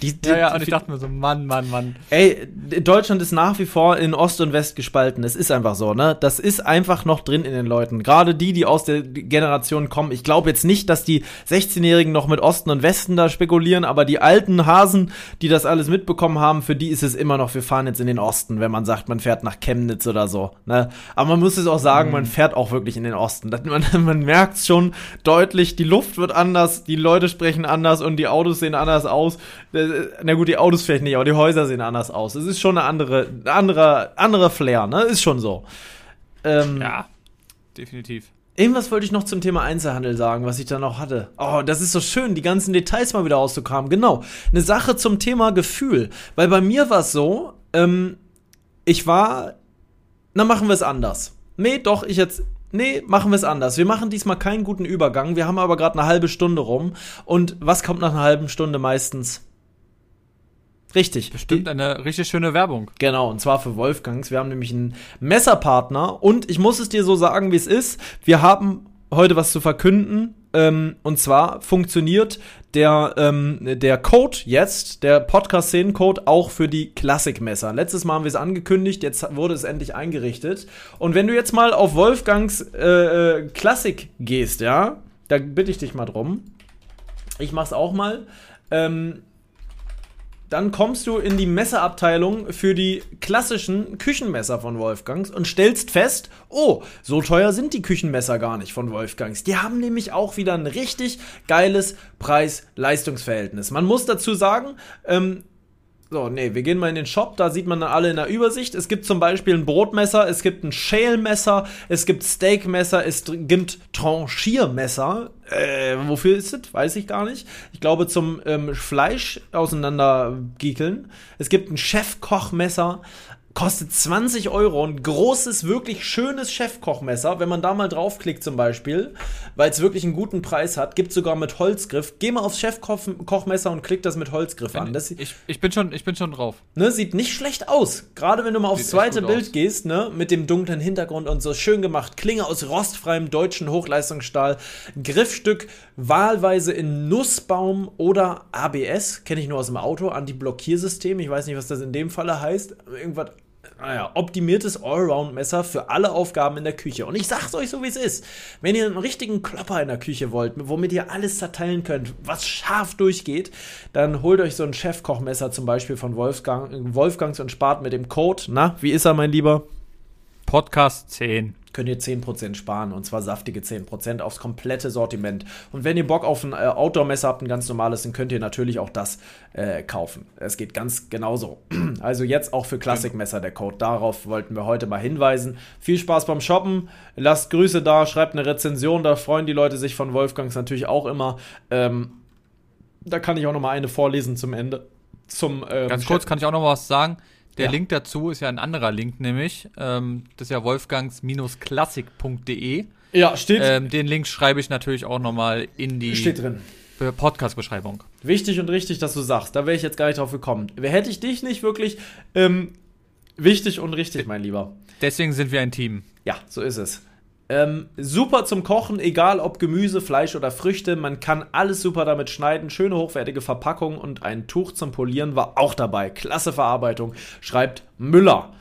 Die, die, Ja, ja, und ich dachte mir so, Mann, Mann, Mann. Ey, Deutschland ist nach wie vor in Ost und West gespalten. Es ist einfach so, ne? Das ist einfach noch drin in den Leuten. Gerade die, die aus der Generation kommen. Ich glaube jetzt nicht, dass die 16-Jährigen noch mit Osten und Westen da spekulieren, aber die alten Hasen, die das alles mitbekommen haben, für die ist es immer noch, wir fahren jetzt in den Osten, wenn man sagt, man fährt nach Chemnitz oder so. Ne? Aber man muss es auch sagen, man fährt auch wirklich in den Osten. Das, man man merkt schon deutlich, die Luft wird anders, die Leute sprechen anders und die Autos sehen anders aus. Äh, Na gut, die Autos vielleicht nicht, aber die Häuser sehen anders aus. Es ist schon eine andere, andere, andere Flair, ne? Ist schon so. Ähm, Ja, definitiv. Irgendwas wollte ich noch zum Thema Einzelhandel sagen, was ich da noch hatte. Oh, das ist so schön, die ganzen Details mal wieder auszukramen. Genau. Eine Sache zum Thema Gefühl. Weil bei mir war es so, ähm, ich war, na machen wir es anders. Nee, doch, ich jetzt, nee, machen wir es anders. Wir machen diesmal keinen guten Übergang. Wir haben aber gerade eine halbe Stunde rum. Und was kommt nach einer halben Stunde meistens? Richtig. Bestimmt eine richtig schöne Werbung. Genau, und zwar für Wolfgangs. Wir haben nämlich einen Messerpartner und ich muss es dir so sagen, wie es ist. Wir haben heute was zu verkünden. Ähm, und zwar funktioniert der, ähm, der Code jetzt, der Podcast-Szenen-Code, auch für die Klassikmesser. Letztes Mal haben wir es angekündigt, jetzt wurde es endlich eingerichtet. Und wenn du jetzt mal auf Wolfgangs äh, äh, Klassik gehst, ja, da bitte ich dich mal drum. Ich mach's auch mal. Ähm, dann kommst du in die Messerabteilung für die klassischen Küchenmesser von Wolfgangs und stellst fest, oh, so teuer sind die Küchenmesser gar nicht von Wolfgangs. Die haben nämlich auch wieder ein richtig geiles Preis-Leistungs-Verhältnis. Man muss dazu sagen, ähm, so, nee, wir gehen mal in den Shop, da sieht man dann alle in der Übersicht. Es gibt zum Beispiel ein Brotmesser, es gibt ein Schälmesser, es gibt Steakmesser, es gibt Tranchiermesser. Äh, wofür ist das? Weiß ich gar nicht. Ich glaube zum ähm, Fleisch auseinandergiekeln. Es gibt ein Chefkochmesser, kostet 20 Euro. Ein großes, wirklich schönes Chefkochmesser. Wenn man da mal draufklickt zum Beispiel, weil es wirklich einen guten Preis hat, gibt sogar mit Holzgriff. Geh mal aufs Chefkochmesser und klick das mit Holzgriff an. Das, ich, ich, bin schon, ich bin schon drauf. Ne, sieht nicht schlecht aus. Gerade wenn du mal aufs Sieht zweite Bild aus. gehst, ne, mit dem dunklen Hintergrund und so schön gemacht. Klinge aus rostfreiem deutschen Hochleistungsstahl. Griffstück wahlweise in Nussbaum oder ABS. Kenne ich nur aus dem Auto. Anti-Blockiersystem. Ich weiß nicht, was das in dem Falle heißt. Irgendwas naja, optimiertes Allround-Messer für alle Aufgaben in der Küche. Und ich sag's euch so, wie es ist. Wenn ihr einen richtigen Klopper in der Küche wollt, womit ihr alles zerteilen könnt, was scharf durchgeht, dann holt euch so ein Chefkochmesser zum Beispiel von Wolfgang, Wolfgangs und spart mit dem Code, na, wie ist er, mein Lieber? Podcast 10 könnt ihr 10% sparen und zwar saftige 10% aufs komplette Sortiment. Und wenn ihr Bock auf ein äh, Outdoor-Messer habt, ein ganz normales, dann könnt ihr natürlich auch das äh, kaufen. Es geht ganz genauso. Also jetzt auch für Klassikmesser der Code. Darauf wollten wir heute mal hinweisen. Viel Spaß beim Shoppen. Lasst Grüße da, schreibt eine Rezension. Da freuen die Leute sich von Wolfgangs natürlich auch immer. Ähm, da kann ich auch noch mal eine vorlesen zum Ende. Zum, ähm, Ganz kurz kann ich auch noch was sagen. Der ja. Link dazu ist ja ein anderer Link, nämlich ähm, das ist ja wolfgangs-klassik.de. Ja, steht. Ähm, den Link schreibe ich natürlich auch nochmal in die steht drin. Podcast-Beschreibung. Wichtig und richtig, dass du sagst. Da wäre ich jetzt gar nicht drauf gekommen. Hätte ich dich nicht wirklich ähm, wichtig und richtig, mein Lieber. Deswegen sind wir ein Team. Ja, so ist es. Ähm, super zum Kochen, egal ob Gemüse, Fleisch oder Früchte. Man kann alles super damit schneiden. Schöne hochwertige Verpackung und ein Tuch zum Polieren war auch dabei. Klasse Verarbeitung, schreibt Müller.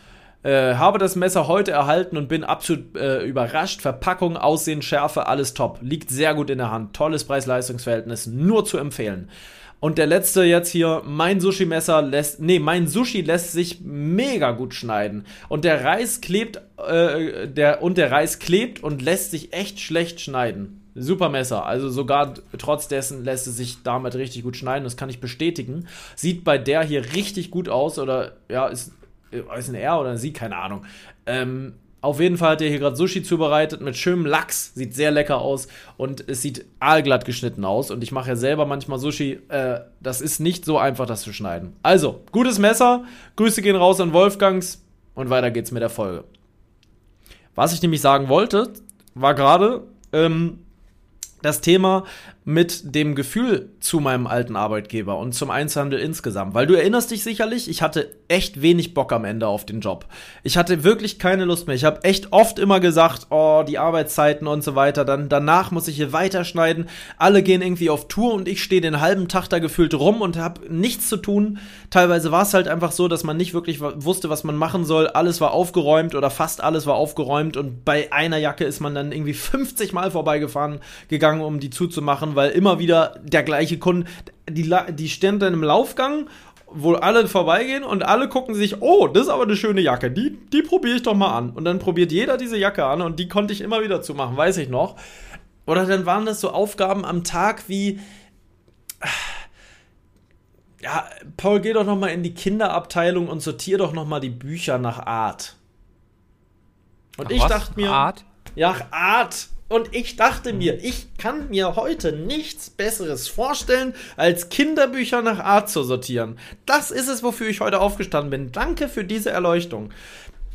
Äh, habe das Messer heute erhalten und bin absolut äh, überrascht. Verpackung, Aussehen, Schärfe, alles top. Liegt sehr gut in der Hand. Tolles Preis-Leistungs-Verhältnis, nur zu empfehlen. Und der letzte jetzt hier, mein Sushi-Messer lässt, nee, mein Sushi lässt sich mega gut schneiden. Und der Reis klebt, äh, der, und der Reis klebt und lässt sich echt schlecht schneiden. Super Messer. Also sogar trotz dessen lässt es sich damit richtig gut schneiden. Das kann ich bestätigen. Sieht bei der hier richtig gut aus. Oder ja, ist, ist ein R oder ein Sie, keine Ahnung. Ähm, auf jeden Fall hat er hier gerade Sushi zubereitet mit schönem Lachs. Sieht sehr lecker aus und es sieht aalglatt geschnitten aus. Und ich mache ja selber manchmal Sushi. Äh, das ist nicht so einfach, das zu schneiden. Also, gutes Messer. Grüße gehen raus an Wolfgangs. Und weiter geht's mit der Folge. Was ich nämlich sagen wollte, war gerade, ähm, das Thema mit dem Gefühl zu meinem alten Arbeitgeber und zum Einzelhandel insgesamt. Weil du erinnerst dich sicherlich, ich hatte echt wenig Bock am Ende auf den Job. Ich hatte wirklich keine Lust mehr. Ich habe echt oft immer gesagt, oh, die Arbeitszeiten und so weiter. Dann danach muss ich hier weiterschneiden. Alle gehen irgendwie auf Tour und ich stehe den halben Tag da gefühlt rum und habe nichts zu tun. Teilweise war es halt einfach so, dass man nicht wirklich wusste, was man machen soll. Alles war aufgeräumt oder fast alles war aufgeräumt und bei einer Jacke ist man dann irgendwie 50 Mal vorbeigefahren gegangen, um die zuzumachen weil immer wieder der gleiche Kunde, die, die stehen dann im Laufgang, wo alle vorbeigehen und alle gucken sich, oh, das ist aber eine schöne Jacke, die, die probiere ich doch mal an. Und dann probiert jeder diese Jacke an und die konnte ich immer wieder zumachen, weiß ich noch. Oder dann waren das so Aufgaben am Tag wie, ja, Paul, geh doch noch mal in die Kinderabteilung und sortier doch noch mal die Bücher nach Art. Und Ach, ich was? dachte mir, Art? Ja, Art. Und ich dachte mir, ich kann mir heute nichts Besseres vorstellen, als Kinderbücher nach Art zu sortieren. Das ist es, wofür ich heute aufgestanden bin. Danke für diese Erleuchtung.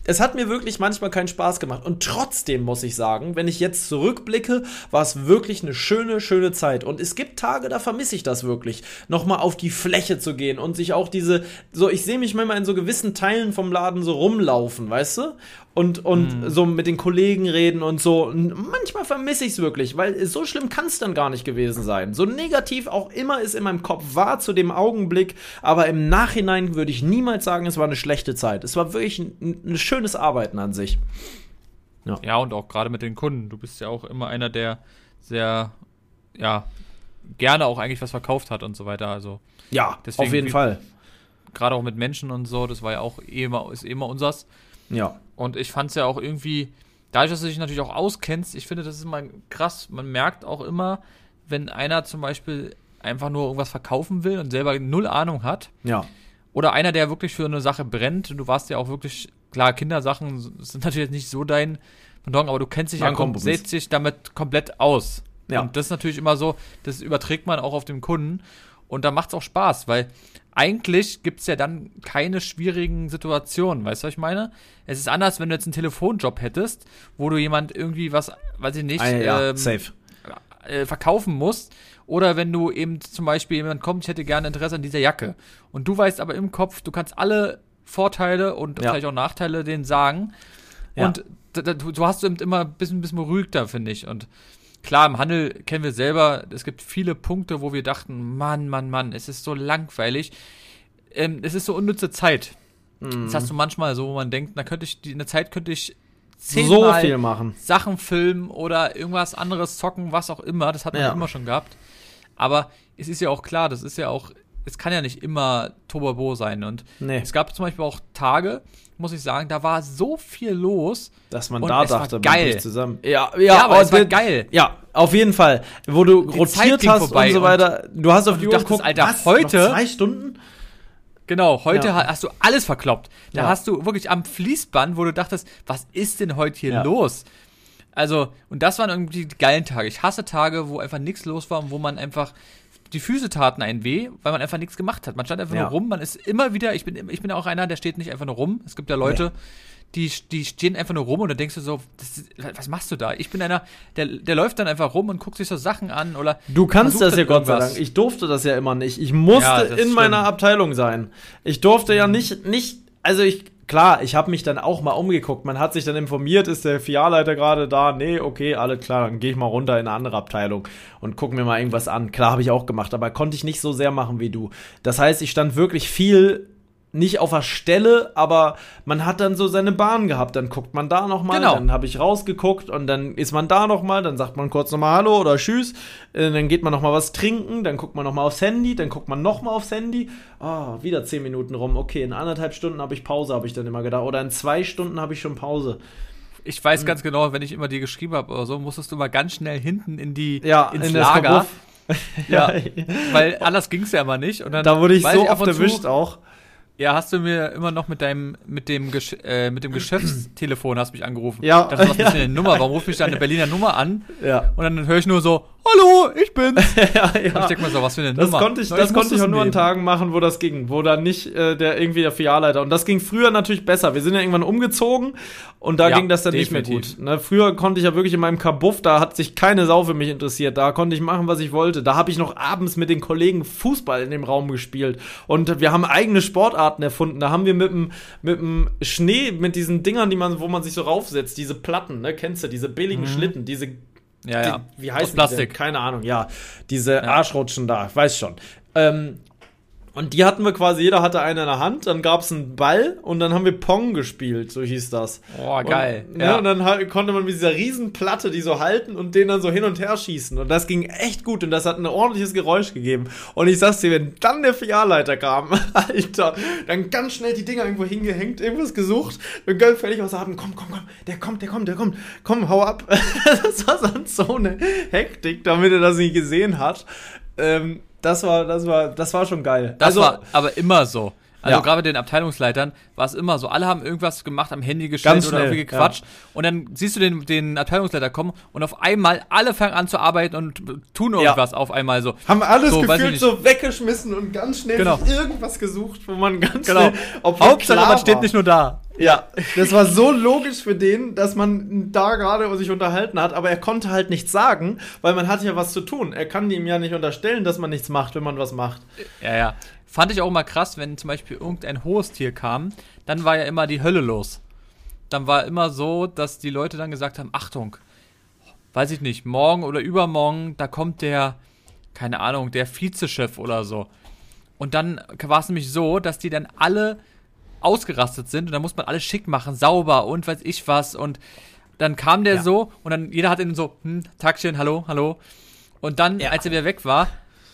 Es hat mir wirklich manchmal keinen Spaß gemacht. Und trotzdem muss ich sagen, wenn ich jetzt zurückblicke, war es wirklich eine schöne, schöne Zeit. Und es gibt Tage, da vermisse ich das wirklich. Nochmal auf die Fläche zu gehen und sich auch diese, so, ich sehe mich manchmal in so gewissen Teilen vom Laden so rumlaufen, weißt du? Und, und mhm. so mit den Kollegen reden und so. Und manchmal vermisse ich es wirklich, weil so schlimm kann es dann gar nicht gewesen sein. So negativ auch immer es in meinem Kopf war zu dem Augenblick, aber im Nachhinein würde ich niemals sagen, es war eine schlechte Zeit. Es war wirklich ein, ein schönes Arbeiten an sich. Ja. ja, und auch gerade mit den Kunden. Du bist ja auch immer einer, der sehr, ja, gerne auch eigentlich was verkauft hat und so weiter. Also ja, auf jeden Fall. Gerade auch mit Menschen und so, das war ja auch immer, ist immer unsers. Ja. Und ich fand es ja auch irgendwie, dadurch, dass du dich natürlich auch auskennst, ich finde, das ist immer krass. Man merkt auch immer, wenn einer zum Beispiel einfach nur irgendwas verkaufen will und selber null Ahnung hat. Ja. Oder einer, der wirklich für eine Sache brennt. Du warst ja auch wirklich, klar, Kindersachen sind natürlich nicht so dein Pendant, aber du kennst dich ja, setzt sich damit komplett aus. Ja. Und das ist natürlich immer so, das überträgt man auch auf den Kunden. Und da macht es auch Spaß, weil eigentlich gibt es ja dann keine schwierigen Situationen, weißt du, was ich meine? Es ist anders, wenn du jetzt einen Telefonjob hättest, wo du jemand irgendwie was, weiß ich nicht, ah, ja, ähm, safe. Äh, verkaufen musst. Oder wenn du eben zum Beispiel jemand kommt, ich hätte gerne Interesse an dieser Jacke. Und du weißt aber im Kopf, du kannst alle Vorteile und ja. vielleicht auch Nachteile denen sagen. Ja. Und du hast immer ein bisschen, ein bisschen beruhigter, finde ich. Und klar, im Handel kennen wir selber, es gibt viele Punkte, wo wir dachten, Mann, Mann, Mann, es ist so langweilig. Ähm, es ist so unnütze Zeit. Das hast du manchmal so, wo man denkt, da könnte ich, in der Zeit könnte ich So zehnmal viel machen. Sachen filmen oder irgendwas anderes zocken, was auch immer. Das hat man Ja. immer schon gehabt. Aber es ist ja auch klar, das ist ja auch, es kann ja nicht immer Tobabo sein. Und Nee. es gab zum Beispiel auch Tage, muss ich sagen, da war so viel los. Dass man da es war dachte, man geil. bricht zusammen. Ja, Ja, aber oh, es war geil. Ja, auf jeden Fall. Wo du Die rotiert hast und so weiter. Du hast auf die Uhr geguckt, Alter, was, heute- Noch zwei Stunden? Genau, heute Ja. ha- hast du alles verkloppt. Da Ja. hast du wirklich am Fließband, wo du dachtest, was ist denn heute hier Ja. los? Also, und das waren irgendwie die geilen Tage. Ich hasse Tage, wo einfach nichts los war und wo man einfach die Füße taten einen weh, weil man einfach nichts gemacht hat. Man stand einfach Ja. nur rum, man ist immer wieder, ich bin, ich bin auch einer, der steht nicht einfach nur rum. Es gibt ja Leute, die, die stehen einfach nur rum und dann denkst du so, das was machst du da? Ich bin einer, der, der läuft dann einfach rum und guckt sich so Sachen an oder Du kannst das ja Gott sei. Dank. Ich durfte das ja immer nicht. Ich musste Ja, in meiner Abteilung sein. Ich durfte ja nicht, nicht, also ich, klar, ich habe mich dann auch mal umgeguckt. Man hat sich dann informiert, ist der Filialleiter gerade da? Nee, okay, alles klar, dann gehe ich mal runter in eine andere Abteilung und guck mir mal irgendwas an. Klar, habe ich auch gemacht, aber konnte ich nicht so sehr machen wie du. Das heißt, ich stand wirklich viel nicht auf der Stelle, aber man hat dann so seine Bahn gehabt. Dann guckt man da noch mal, Genau. dann habe ich rausgeguckt und dann ist man da noch mal, dann sagt man kurz noch mal Hallo oder Tschüss, äh, dann geht man noch mal was trinken, dann guckt man noch mal aufs Handy, dann guckt man noch mal aufs Handy. Ah, wieder zehn Minuten rum. Okay, in anderthalb Stunden habe ich Pause, habe ich dann immer gedacht. Oder in zwei Stunden habe ich schon Pause. ich Mhm. weiß ganz genau, wenn ich immer dir geschrieben habe oder so, musstest du mal ganz schnell hinten in die Ja, ins in Lager. Ja, weil anders ging's ja immer nicht. Und dann Da wurde ich so ab oft erwischt auch. Ja, hast du mir immer noch mit deinem, mit dem, Gesch äh, mit dem Geschäftstelefon hast mich angerufen. Ja. Was ist eine Nummer? Warum ruft mich da eine Berliner Nummer an? Ja. Und dann höre ich nur so, hallo, ich bin's. ja, Und ich ja. denke mir so, was für eine Das Nummer. konnte ich, das muss konnte ich auch nur an. Tagen machen, wo das ging, wo dann nicht äh, der irgendwie der Filialleiter und das ging früher natürlich besser. Wir sind ja irgendwann umgezogen und da Ja, ging das dann nicht mehr definitiv. gut. Ne, früher konnte ich ja wirklich in meinem Kabuff, da hat sich keine Sau für mich interessiert. Da konnte ich machen, was ich wollte. Da habe ich noch abends mit den Kollegen Fußball in dem Raum gespielt und wir haben eigene Sportarten erfunden. Da haben wir mit dem mit dem Schnee, mit diesen Dingern, die man, wo man sich so raufsetzt, diese Platten, ne, kennst du, diese billigen Schlitten, diese Ja, ja. die, wie heißt Aus Plastik. Keine Ahnung, ja. Diese Arschrutschen da, weiß schon. Ähm, und die hatten wir quasi, jeder hatte eine in der Hand, dann gab es einen Ball und dann haben wir Pong gespielt, so hieß das. Oh, geil. Und, ne, und dann halt, konnte man mit dieser riesen Platte die so halten und den dann so hin und her schießen. Und das ging echt gut und das hat ein ordentliches Geräusch gegeben. Und ich sag's dir, wenn dann der Filialleiter kam, Alter, dann ganz schnell die Dinger irgendwo hingehängt, irgendwas gesucht und ganz völlig außer Atem, komm, komm, komm, der kommt, der kommt, der kommt, komm, hau ab. das war sonst so eine Hektik, damit er das nicht gesehen hat. Ähm, das war, das war, das war schon geil. Das also, war aber immer so. Also Ja. gerade bei den Abteilungsleitern war es immer so. Alle haben irgendwas gemacht, am Handy gestellt oder irgendwie gequatscht. Und dann siehst du den, den Abteilungsleiter kommen und auf einmal alle fangen an zu arbeiten und tun irgendwas auf einmal so. haben alles So, gefühlt so weggeschmissen und ganz schnell Genau. irgendwas gesucht, wo man ganz Genau. schnell, Hauptsache, man steht nicht nur da. Ja, das war so logisch für den, dass man da gerade sich unterhalten hat, aber er konnte halt nichts sagen, weil man hatte ja was zu tun. Er kann ihm ja nicht unterstellen, dass man nichts macht, wenn man was macht. Ja, ja. Fand ich auch immer krass, wenn zum Beispiel irgendein hohes Tier kam, dann war ja immer die Hölle los. Dann war immer so, dass die Leute dann gesagt haben, Achtung, weiß ich nicht, morgen oder übermorgen, da kommt der, keine Ahnung, der Vizechef oder so. Und dann war es nämlich so, dass die dann alle ausgerastet sind und dann muss man alles schick machen, sauber und weiß ich was und dann kam der Ja. so und dann jeder hat ihn so, hm, Taxchen, hallo, hallo. Und dann, Ja. als er wieder weg war,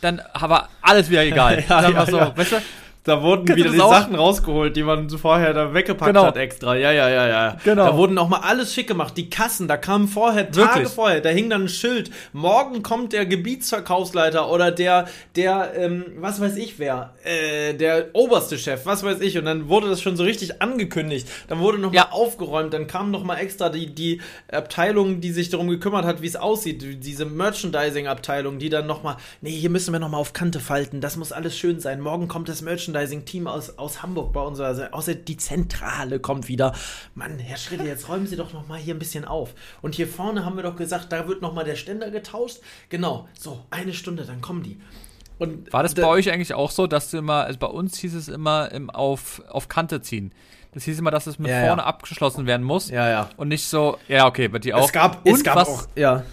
dann war alles wieder egal. Ja, dann ja, so, ja. weißt du, Da wurden Kennst du wieder die? Sachen rausgeholt, die man vorher da weggepackt Genau. hat extra. Ja, ja, ja, ja. Genau. Da wurden auch mal alles schick gemacht. Die Kassen, da kamen vorher, Tage Wirklich? vorher, da hing dann ein Schild. Morgen kommt der Gebietsverkaufsleiter oder der, der, ähm, was weiß ich wer, äh, der oberste Chef, was weiß ich. Und dann wurde das schon so richtig angekündigt. Dann wurde nochmal Ja. aufgeräumt. Dann kam nochmal extra die, die Abteilung, die sich darum gekümmert hat, wie es aussieht. Diese Merchandising-Abteilung, die dann nochmal, nee, hier müssen wir nochmal auf Kante falten. Das muss alles schön sein. Morgen kommt das Merchandising-Team aus, aus Hamburg bei uns. Also, außer die Zentrale kommt wieder. Mann, Herr Schritte, jetzt räumen Sie doch nochmal hier ein bisschen auf. Und hier vorne haben wir doch gesagt, da wird nochmal der Ständer getauscht. Genau, so, eine Stunde, dann kommen die. Und war das da- bei euch eigentlich auch so, dass du immer, also bei uns hieß es immer im auf, auf Kante ziehen. Das hieß immer, dass es mit Ja, ja. vorne abgeschlossen werden muss. Ja, ja. Und nicht so, ja, okay, bei dir auch. Es gab, Und es gab was, auch, ja.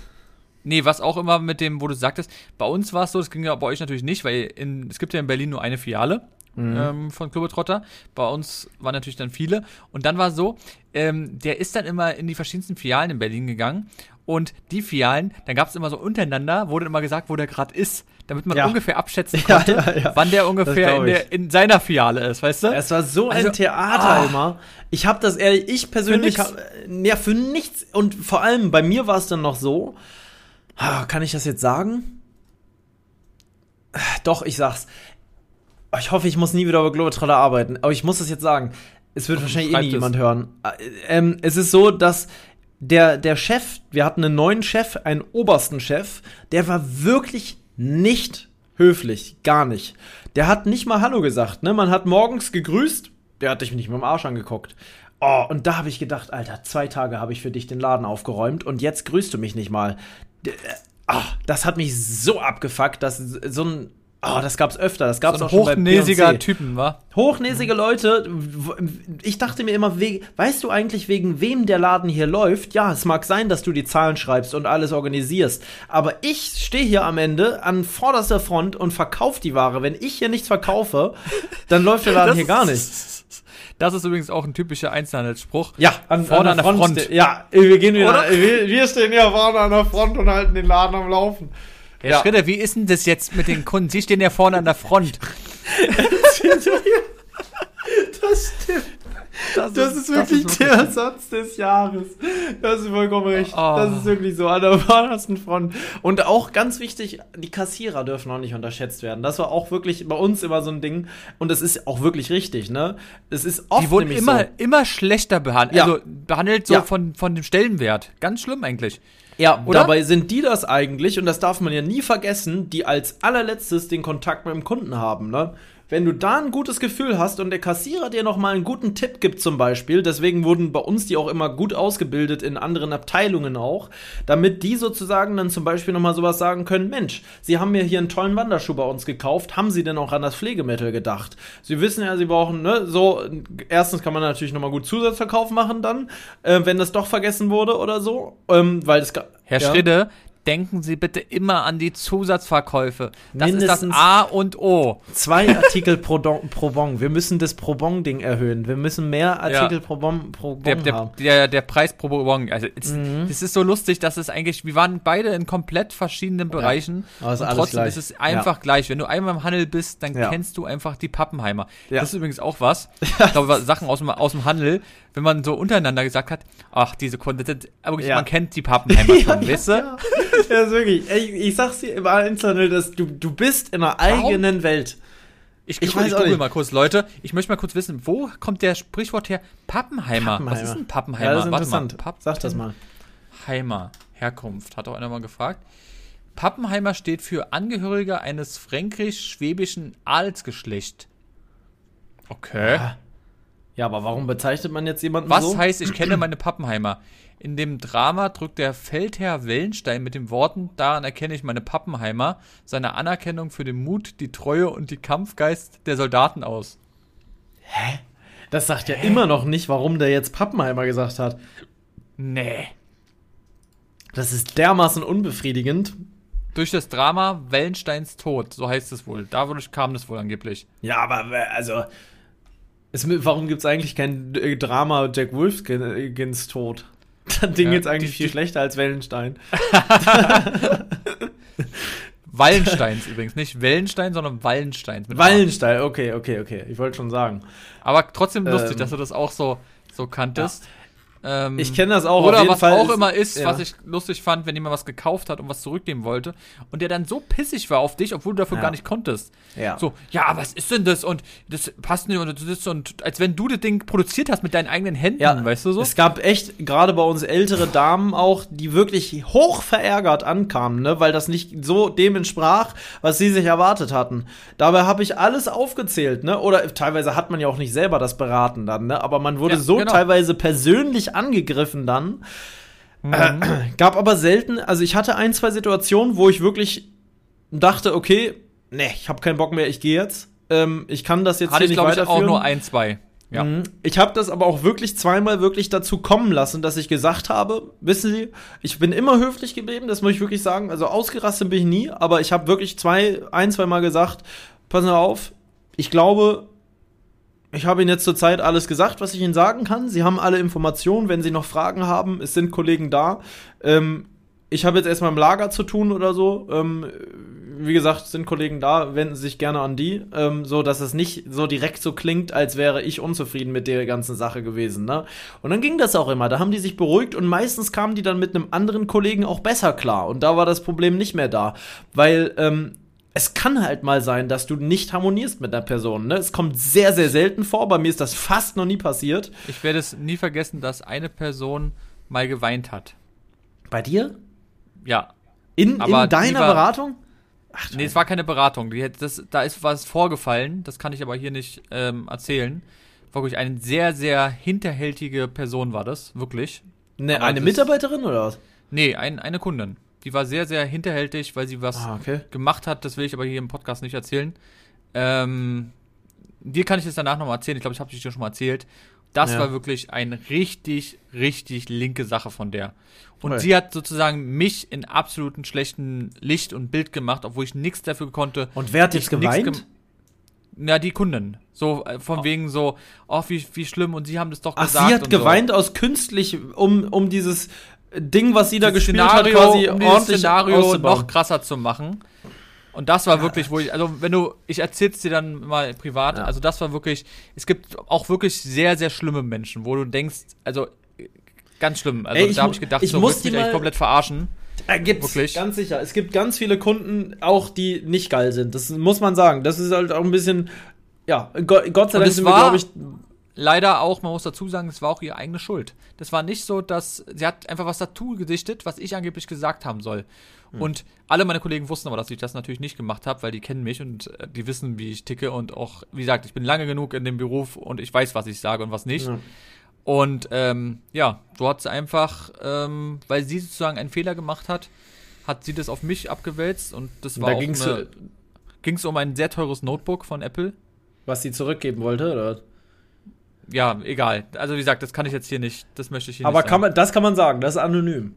Nee, was auch immer mit dem, wo du sagtest, bei uns war es so, das ging ja bei euch natürlich nicht, weil in, es gibt ja in Berlin nur eine Filiale mhm. ähm, von Globetrotter. Bei uns waren natürlich dann viele. Und dann war so, ähm, der ist dann immer in die verschiedensten Filialen in Berlin gegangen. Und die Filialen, dann gab es immer so untereinander, wurde immer gesagt, wo der gerade ist, damit man ja. ungefähr abschätzen konnte, ja, ja, wann der ungefähr in, der, in, seiner Filiale ist, weißt du? Es war so also, ein Theater ah, immer. Ich habe das ehrlich, ich persönlich, für hab, ja, für nichts. Und vor allem bei mir war es dann noch so, ah, kann ich das jetzt sagen? Doch, ich sag's. Ich hoffe, ich muss nie wieder über Globetrotter arbeiten, aber ich muss das jetzt sagen. Es wird wahrscheinlich eh nie jemand hören. Äh, ähm, es ist so, dass der, der Chef, wir hatten einen neuen Chef, einen obersten Chef, der war wirklich nicht höflich, gar nicht. Der hat nicht mal Hallo gesagt, ne? Man hat morgens gegrüßt, der hat dich nicht mit dem Arsch angeguckt. Oh, und da habe ich gedacht, Alter, zwei Tage habe ich für dich den Laden aufgeräumt und jetzt grüßt du mich nicht mal. D äh, ah, das hat mich so abgefuckt, dass so ein Oh, das gab's öfter. Das gab's so auch hochnäsiger Typen, wa? Hochnäsige Leute. Ich dachte mir immer, weißt du eigentlich, wegen wem der Laden hier läuft? Ja, es mag sein, dass du die Zahlen schreibst und alles organisierst. Aber ich stehe hier am Ende an vorderster Front und verkaufe die Ware. Wenn ich hier nichts verkaufe, dann läuft der Laden hier gar nicht. Das ist übrigens auch ein typischer Einzelhandelsspruch. Ja, an, vorne an der, an der Front. Front. Ja, wir gehen wieder. Wir, wir stehen hier vorne an der Front und halten den Laden am Laufen. Herr ja. Schritter, wie ist denn das jetzt mit den Kunden? Sie stehen ja vorne an der Front. das stimmt. Das, das, ist, ist wirklich das ist der Satz des Jahres. Das ist vollkommen recht. Oh. Das ist wirklich so an der vordersten Front. Und auch ganz wichtig, die Kassierer dürfen auch nicht unterschätzt werden. Das war auch wirklich bei uns immer so ein Ding. Und das ist auch wirklich richtig, ne? Es ist oft Die wurden immer, so. immer schlechter behandelt. Ja. Also behandelt so ja. von, von dem Stellenwert. Ganz schlimm eigentlich. Ja, Oder? dabei sind die das eigentlich, und das darf man ja nie vergessen, die als allerletztes den Kontakt mit dem Kunden haben, ne? Wenn du da ein gutes Gefühl hast und der Kassierer dir nochmal einen guten Tipp gibt zum Beispiel, deswegen wurden bei uns die auch immer gut ausgebildet in anderen Abteilungen auch, damit die sozusagen dann zum Beispiel nochmal sowas sagen können, Mensch, Sie haben mir hier einen tollen Wanderschuh bei uns gekauft, haben Sie denn auch an das Pflegemittel gedacht? Sie wissen ja, Sie brauchen, ne, so, erstens kann man natürlich nochmal gut Zusatzverkauf machen dann, äh, wenn das doch vergessen wurde oder so, ähm, weil es Herr ja. Schritte, denken Sie bitte immer an die Zusatzverkäufe. Das Mindestens ist das A und O. Zwei Artikel pro, Don, pro Bon. Wir müssen das pro Bon-Ding erhöhen. Wir müssen mehr Artikel ja. pro Bon, pro bon der, der, haben. Der, der Preis pro Bon. Also, es, mhm. es ist so lustig, dass es eigentlich, wir waren beide in komplett verschiedenen Bereichen. Ja. und trotzdem gleich. ist es einfach ja. gleich. Wenn du einmal im Handel bist, dann kennst du einfach die Pappenheimer. Das ist übrigens auch was. Ich glaube, Sachen aus dem, aus dem Handel, wenn man so untereinander gesagt hat, ach, diese Kunden, aber man kennt die Pappenheimer schon, weißt du? ja, ist wirklich. Ich, ich sag's dir im Einzelhandel, dass du, du bist in einer Warum? eigenen Welt. Ich, ich, weiß ich google mal kurz, Leute. Ich möchte mal kurz wissen, wo kommt der Sprichwort her? Pappenheimer. Pappenheimer. Was ist ein Pappenheimer? Ja, das ist interessant. Mal. Sag das mal. Heimer. Herkunft. Hat auch einer mal gefragt. Pappenheimer steht für Angehöriger eines fränkisch-schwäbischen Adelsgeschlecht. Okay. Ja. Ja. aber warum bezeichnet man jetzt jemanden Was so? Was heißt, ich kenne meine Pappenheimer? In dem Drama drückt der Feldherr Wellenstein mit den Worten, daran erkenne ich meine Pappenheimer, seine Anerkennung für den Mut, die Treue und die Kampfgeist der Soldaten aus. Hä? Das sagt Hä? ja immer noch nicht, warum der jetzt Pappenheimer gesagt hat. Nee. Das ist dermaßen unbefriedigend. Durch das Drama Wellensteins Tod, so heißt es wohl. Dadurch kam das wohl angeblich. Ja, aber äh, also. Es, warum gibt es eigentlich kein äh, Drama Jack Wolfskins Tod? Das Ding ja, jetzt eigentlich viel schlechter als Wellenstein. Wallensteins übrigens, nicht Wellenstein, sondern Wallensteins. Wallenstein, okay, okay, okay. Ich wollte schon sagen. Aber trotzdem lustig, ähm, dass du das auch so, so kanntest. Ja. Ähm, ich kenne das auch. Oder was Fall auch ist, immer ist, ja. was ich lustig fand, wenn jemand was gekauft hat und was zurücknehmen wollte und der dann so pissig war auf dich, obwohl du dafür ja. gar nicht konntest. Ja. So, ja, was ist denn das? Und das passt nicht und das und als wenn du das Ding produziert hast mit deinen eigenen Händen, ja. weißt du so? Es gab echt gerade bei uns ältere Damen auch, die wirklich hoch verärgert ankamen, ne, weil das nicht so dem entsprach, was sie sich erwartet hatten. Dabei habe ich alles aufgezählt, ne? Oder teilweise hat man ja auch nicht selber das beraten dann, ne? Aber man wurde so genau. teilweise persönlich angegriffen dann. Mhm. Äh, gab aber selten, also ich hatte ein, zwei Situationen, wo ich wirklich dachte, okay, ne, ich habe keinen Bock mehr, ich gehe jetzt. Ähm, ich kann das jetzt hatte hier ich, nicht weiterführen. Ich auch nur ein, zwei. Ja. Mhm. Ich habe das aber auch wirklich zweimal wirklich dazu kommen lassen, dass ich gesagt habe, wissen Sie, ich bin immer höflich geblieben, das muss ich wirklich sagen. Also ausgerastet bin ich nie, aber ich habe wirklich zwei, ein, zwei Mal gesagt, passen Sie auf, ich glaube, ich habe Ihnen jetzt zurzeit alles gesagt, was ich Ihnen sagen kann. Sie haben alle Informationen. Wenn Sie noch Fragen haben, es sind Kollegen da. Ähm, ich habe jetzt erstmal im Lager zu tun oder so. Ähm, wie gesagt, sind Kollegen da, wenden Sie sich gerne an die, ähm, so dass es nicht so direkt so klingt, als wäre ich unzufrieden mit der ganzen Sache gewesen. Ne? Und dann ging das auch immer. Da haben die sich beruhigt und meistens kamen die dann mit einem anderen Kollegen auch besser klar. Und da war das Problem nicht mehr da, weil ähm, es kann halt mal sein, dass du nicht harmonierst mit einer Person. Ne? Es kommt sehr, sehr selten vor. Bei mir ist das fast noch nie passiert. Ich werde es nie vergessen, dass eine Person mal geweint hat. Bei dir? Ja. In, in deiner war- Beratung? Ach, nee, es war keine Beratung. Das, da ist was vorgefallen, das kann ich aber hier nicht ähm, erzählen. Wirklich eine sehr, sehr hinterhältige Person war das, wirklich. Ne, Aber eine Mitarbeiterin oder was? Nee, ein, eine Kundin. Die war sehr, sehr hinterhältig, weil sie was Ah, okay. gemacht hat. Das will ich aber hier im Podcast nicht erzählen. Ähm, dir kann ich das danach nochmal erzählen. Ich glaube, ich habe dir schon mal erzählt. Das Ja. war wirklich eine richtig, richtig linke Sache von der. Und Okay. sie hat sozusagen mich in absoluten schlechten Licht und Bild gemacht, obwohl ich nichts dafür konnte. Und wer hat jetzt Ich nix geweint? gem- Ja, die Kundin. So, äh, von wegen so, oh, wie, wie schlimm, und sie haben das doch Ach, gesagt. sie hat geweint aus künstlich, um, um dieses Ding, was sie da gespielt Szenario, hat, quasi um ordentlich Szenario noch krasser zu machen. Und das war wirklich, wo ich, also wenn du, ich erzähl's dir dann mal privat, Ja. also das war wirklich, es gibt auch wirklich sehr, sehr schlimme Menschen, wo du denkst, also ganz schlimm. Also Ey, ich da habe ich gedacht, ich so muss die mich mal- komplett verarschen. Äh, gibt's, Wirklich? ganz sicher. Es gibt ganz viele Kunden, auch die nicht geil sind. Das muss man sagen. Das ist halt auch ein bisschen, ja, Go Gott sei Dank sind wir, glaube ich, Leider auch, man muss dazu sagen, es war auch ihre eigene Schuld. Das war nicht so, dass sie hat einfach was dazu gedichtet, was ich angeblich gesagt haben soll. Hm. Und alle meine Kollegen wussten aber, dass ich das natürlich nicht gemacht habe, weil die kennen mich und äh, die wissen, wie ich ticke und auch, wie gesagt, ich bin lange genug in dem Beruf und ich weiß, was ich sage und was nicht. Ja. Und ähm, ja, so hat sie einfach, ähm, weil sie sozusagen einen Fehler gemacht hat, hat sie das auf mich abgewälzt und das war da auch ging's, eine, ging's um ein sehr teures Notebook von Apple. was sie zurückgeben wollte, oder? Ja, egal. Also wie gesagt, das kann ich jetzt hier nicht, das möchte ich hier Aber nicht kann man, das kann man sagen, das ist anonym.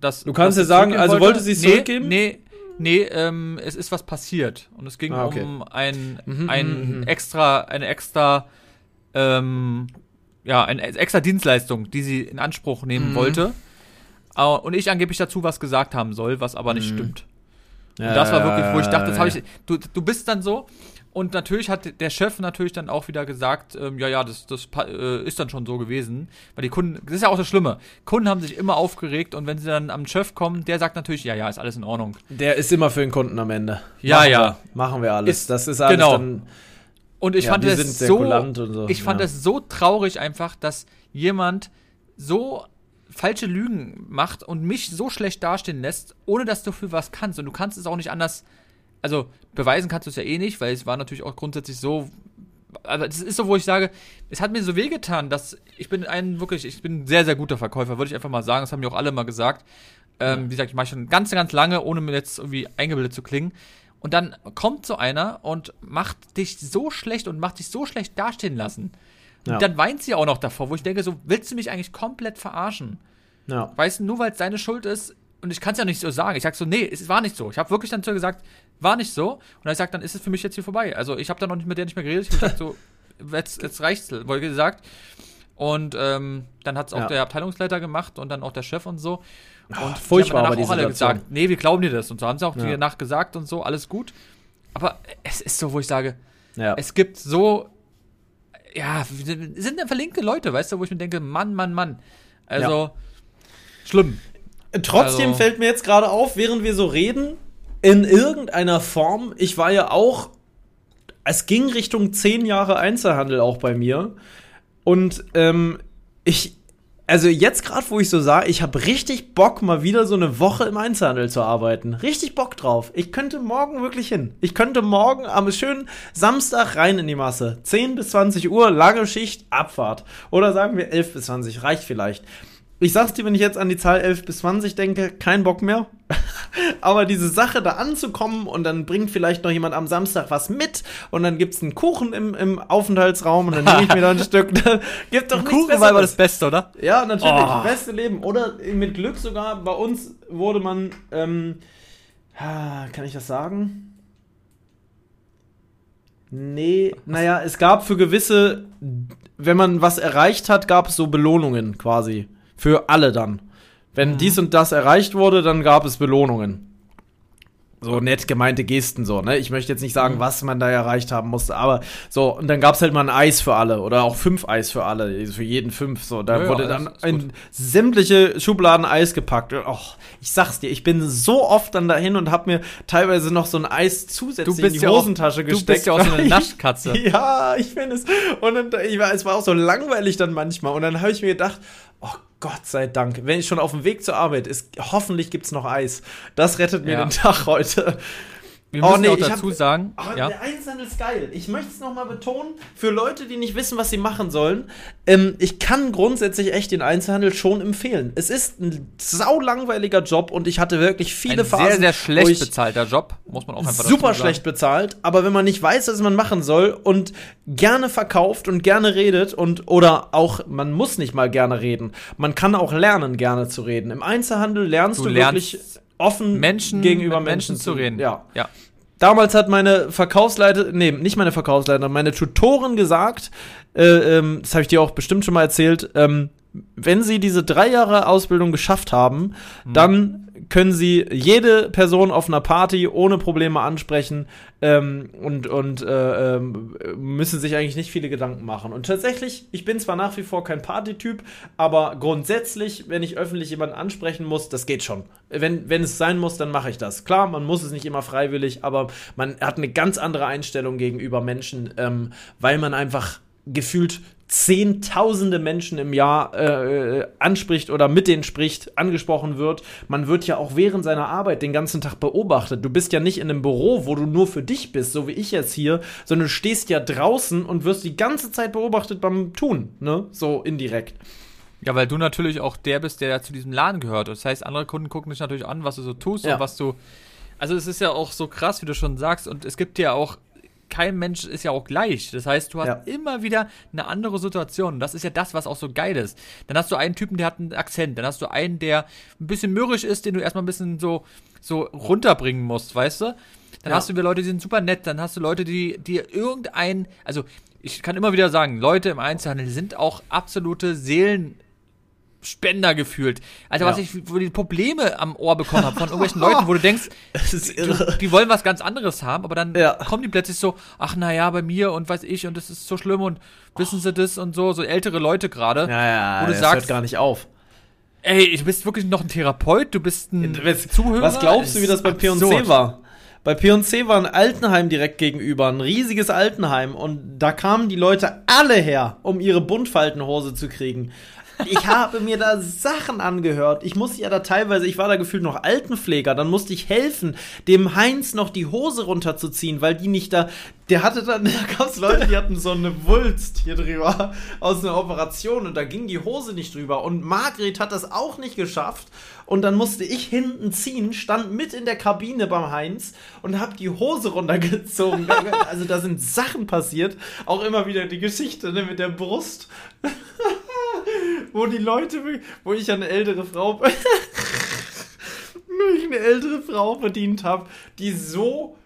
Das, Du kannst ja sagen, also wollte sie es nee, zurückgeben? Nee, nee, ähm, es ist was passiert. Und es ging Ah, okay. um ein, Mhm, ein mhm, mhm. extra, eine extra, ähm, ja, eine extra Dienstleistung, die sie in Anspruch nehmen Mhm. wollte. Äh, Und ich angeblich dazu was gesagt haben soll, was aber nicht Mhm. stimmt. Und das war wirklich, wo ich dachte, das habe ich. Du, du bist dann so. Und natürlich hat der Chef natürlich dann auch wieder gesagt, ähm, ja, ja, das, das äh, ist dann schon so gewesen. Weil die Kunden, das ist ja auch das Schlimme. Kunden haben sich immer aufgeregt und wenn sie dann am Chef kommen, der sagt natürlich, ja, ja, ist alles in Ordnung. Der ist immer für den Kunden am Ende. Ja, machen ja. Wir, machen wir alles. Ist- das ist alles genau. dann. Und ich Ja, fand es so, so, ich fand ja. es so traurig einfach, dass jemand so falsche Lügen macht und mich so schlecht dastehen lässt, ohne dass du für was kannst. Und du kannst es auch nicht anders, also beweisen kannst du es ja eh nicht, weil es war natürlich auch grundsätzlich so, also es ist so, wo ich sage, es hat mir so wehgetan, dass ich bin ein wirklich, ich bin ein sehr, sehr guter Verkäufer, würde ich einfach mal sagen, das haben mir auch alle mal gesagt. Ähm, Wie gesagt, ich mache schon ganz, ganz lange, ohne mir jetzt irgendwie eingebildet zu klingen. Und dann kommt so einer und macht dich so schlecht und macht dich so schlecht dastehen lassen. Und Ja. dann weint sie auch noch davor, wo ich denke, so, willst du mich eigentlich komplett verarschen? Ja. Weißt du, nur weil es deine Schuld ist, und ich kann es ja nicht so sagen. Ich sag so, nee, es war nicht so. Ich habe wirklich dann zu ihr gesagt, war nicht so. Und dann sagt, dann ist es für mich jetzt hier vorbei. Also ich habe dann noch nicht mit der nicht mehr geredet. Ich habe gesagt, so, jetzt, jetzt reicht's, wurde gesagt. Und ähm, dann hat es auch Ja. der Abteilungsleiter gemacht und dann auch der Chef und so. Und Ach, furchtbar haben aber auch alle Situation. gesagt, nee, wir glauben dir das. Und so haben sie auch Ja. danach gesagt und so, alles gut. Aber es ist so, wo ich sage, Ja. es gibt so, ja, sind dann verlinkte Leute, weißt du, wo ich mir denke, Mann, Mann, Mann. Also, schlimm. Trotzdem Also- fällt mir jetzt gerade auf, während wir so reden, in irgendeiner Form, ich war ja auch, es ging Richtung zehn Jahre Einzelhandel auch bei mir. Und ähm, ich, also jetzt gerade, wo ich so sah, ich habe richtig Bock, mal wieder so eine Woche im Einzelhandel zu arbeiten. Richtig Bock drauf. Ich könnte morgen wirklich hin. Ich könnte morgen am schönen Samstag rein in die Masse. 10 bis 20 Uhr, lange Schicht, Abfahrt. Oder sagen wir 11 bis 20, reicht vielleicht. Ich sag's dir, wenn ich jetzt an die Zahl 11 bis 20 denke, kein Bock mehr. Aber diese Sache da anzukommen und dann bringt vielleicht noch jemand am Samstag was mit und dann gibt's einen Kuchen im, im Aufenthaltsraum und dann nehme ich mir da ein Stück. Gibt doch Kuchen war immer das Beste, oder? Ja, natürlich. Oh. Beste Leben. Oder mit Glück sogar, bei uns wurde man, ähm, kann ich das sagen? Nee, naja, es gab für gewisse, wenn man was erreicht hat, gab es so Belohnungen quasi. Für alle dann. Wenn Mhm. dies und das erreicht wurde, dann gab es Belohnungen. So nett gemeinte Gesten, so, ne? Ich möchte jetzt nicht sagen, Mhm. was man da erreicht haben musste, aber so, und dann gab's halt mal ein Eis für alle oder auch fünf Eis für alle, also für jeden fünf, so. Da Ja, ja, wurde alles dann in sämtliche Schubladen Eis gepackt. Und, Och, ich sag's dir, ich bin so oft dann dahin und hab mir teilweise noch so ein Eis zusätzlich Du bist in die ja auch- Hosentasche Du gesteckt. bist ja auch so eine Naschkatze. ja, ich finde es. Und dann, ich war, es war auch so langweilig dann manchmal. Und dann habe ich mir gedacht, Gott sei Dank, wenn ich schon auf dem Weg zur Arbeit ist, hoffentlich gibt's noch Eis. Das rettet mir Ja. den Tag heute. Wir Oh, müssen nee, auch ich dazu hab- sagen, Aber ja, der Einzelhandel ist geil. Ich möchte es nochmal betonen, für Leute, die nicht wissen, was sie machen sollen, ähm, ich kann grundsätzlich echt den Einzelhandel schon empfehlen. Es ist ein saulangweiliger Job und ich hatte wirklich viele ein Phasen, sehr, sehr schlecht bezahlter Job, muss man auch einfach dazu super schlecht bezahlt, aber wenn man nicht weiß, was man machen soll und gerne verkauft und gerne redet und oder auch man muss nicht mal gerne reden, man kann auch lernen gerne zu reden. Im Einzelhandel lernst Du du, lernst wirklich offen Menschen gegenüber Menschen, Menschen zu reden. Ja. ja. Damals hat meine Verkaufsleiterin, nee, nicht meine Verkaufsleiterin, meine Tutorin gesagt, äh, ähm, das habe ich dir auch bestimmt schon mal erzählt, ähm, wenn sie diese drei Jahre Ausbildung geschafft haben, Mhm. dann können sie jede Person auf einer Party ohne Probleme ansprechen ähm, und, und äh, ähm, müssen sich eigentlich nicht viele Gedanken machen. Und tatsächlich, ich bin zwar nach wie vor kein Partytyp, aber grundsätzlich, wenn ich öffentlich jemanden ansprechen muss, das geht schon. Wenn, wenn es sein muss, dann mache ich das. Klar, man muss es nicht immer freiwillig, aber man hat eine ganz andere Einstellung gegenüber Menschen, ähm, weil man einfach gefühlt zehntausende Menschen im Jahr äh, anspricht oder mit denen spricht, angesprochen wird. Man wird ja auch während seiner Arbeit den ganzen Tag beobachtet. Du bist ja nicht in einem Büro, wo du nur für dich bist, so wie ich jetzt hier, sondern du stehst ja draußen und wirst die ganze Zeit beobachtet beim Tun, ne? So indirekt. Ja, weil du natürlich auch der bist, der zu diesem Laden gehört. Das heißt, andere Kunden gucken dich natürlich an, was du so tust Ja. und was du. Also es ist ja auch so krass, wie du schon sagst, und es gibt ja auch. Kein Mensch ist ja auch gleich. Das heißt, du hast Ja. immer wieder eine andere Situation. Das ist ja das, was auch so geil ist. Dann hast du einen Typen, der hat einen Akzent. Dann hast du einen, der ein bisschen mürrisch ist, den du erstmal ein bisschen so, so runterbringen musst, weißt du? Dann Ja. hast du wieder Leute, die sind super nett. Dann hast du Leute, die, die irgendein, also ich kann immer wieder sagen, Leute im Einzelhandel sind auch absolute Seelenspender gefühlt. Also was Ja. ich, wo die Probleme am Ohr bekommen habe von irgendwelchen Leuten, wo du denkst, du, die wollen was ganz anderes haben, aber dann Ja. kommen die plötzlich so, ach na ja, bei mir und weiß ich und das ist so schlimm und wissen sie das und so, so ältere Leute gerade. Ja, ja, Wo du das sagst- hört gar nicht auf. Ey, du bist wirklich noch ein Therapeut, du bist ein Was, Zuhörer. was glaubst du, wie das bei. P&C war? Bei P&C war ein Altenheim direkt gegenüber, ein riesiges Altenheim und da kamen die Leute alle her, um ihre Buntfaltenhose zu kriegen. Ich habe mir da Sachen angehört. Ich musste ja da teilweise, ich war da gefühlt noch Altenpfleger, dann musste ich helfen, dem Heinz noch die Hose runterzuziehen, weil die nicht da, der hatte dann, da gab es Leute, die hatten so eine Wulst hier drüber aus einer Operation und da ging die Hose nicht drüber und Margret hat das auch nicht geschafft und dann musste ich hinten ziehen, stand mit in der Kabine beim Heinz und hab die Hose runtergezogen. also da sind Sachen passiert, auch immer wieder die Geschichte ne, mit der Brust. wo die Leute, wo ich eine ältere Frau, wo ich eine ältere Frau verdient habe, die so,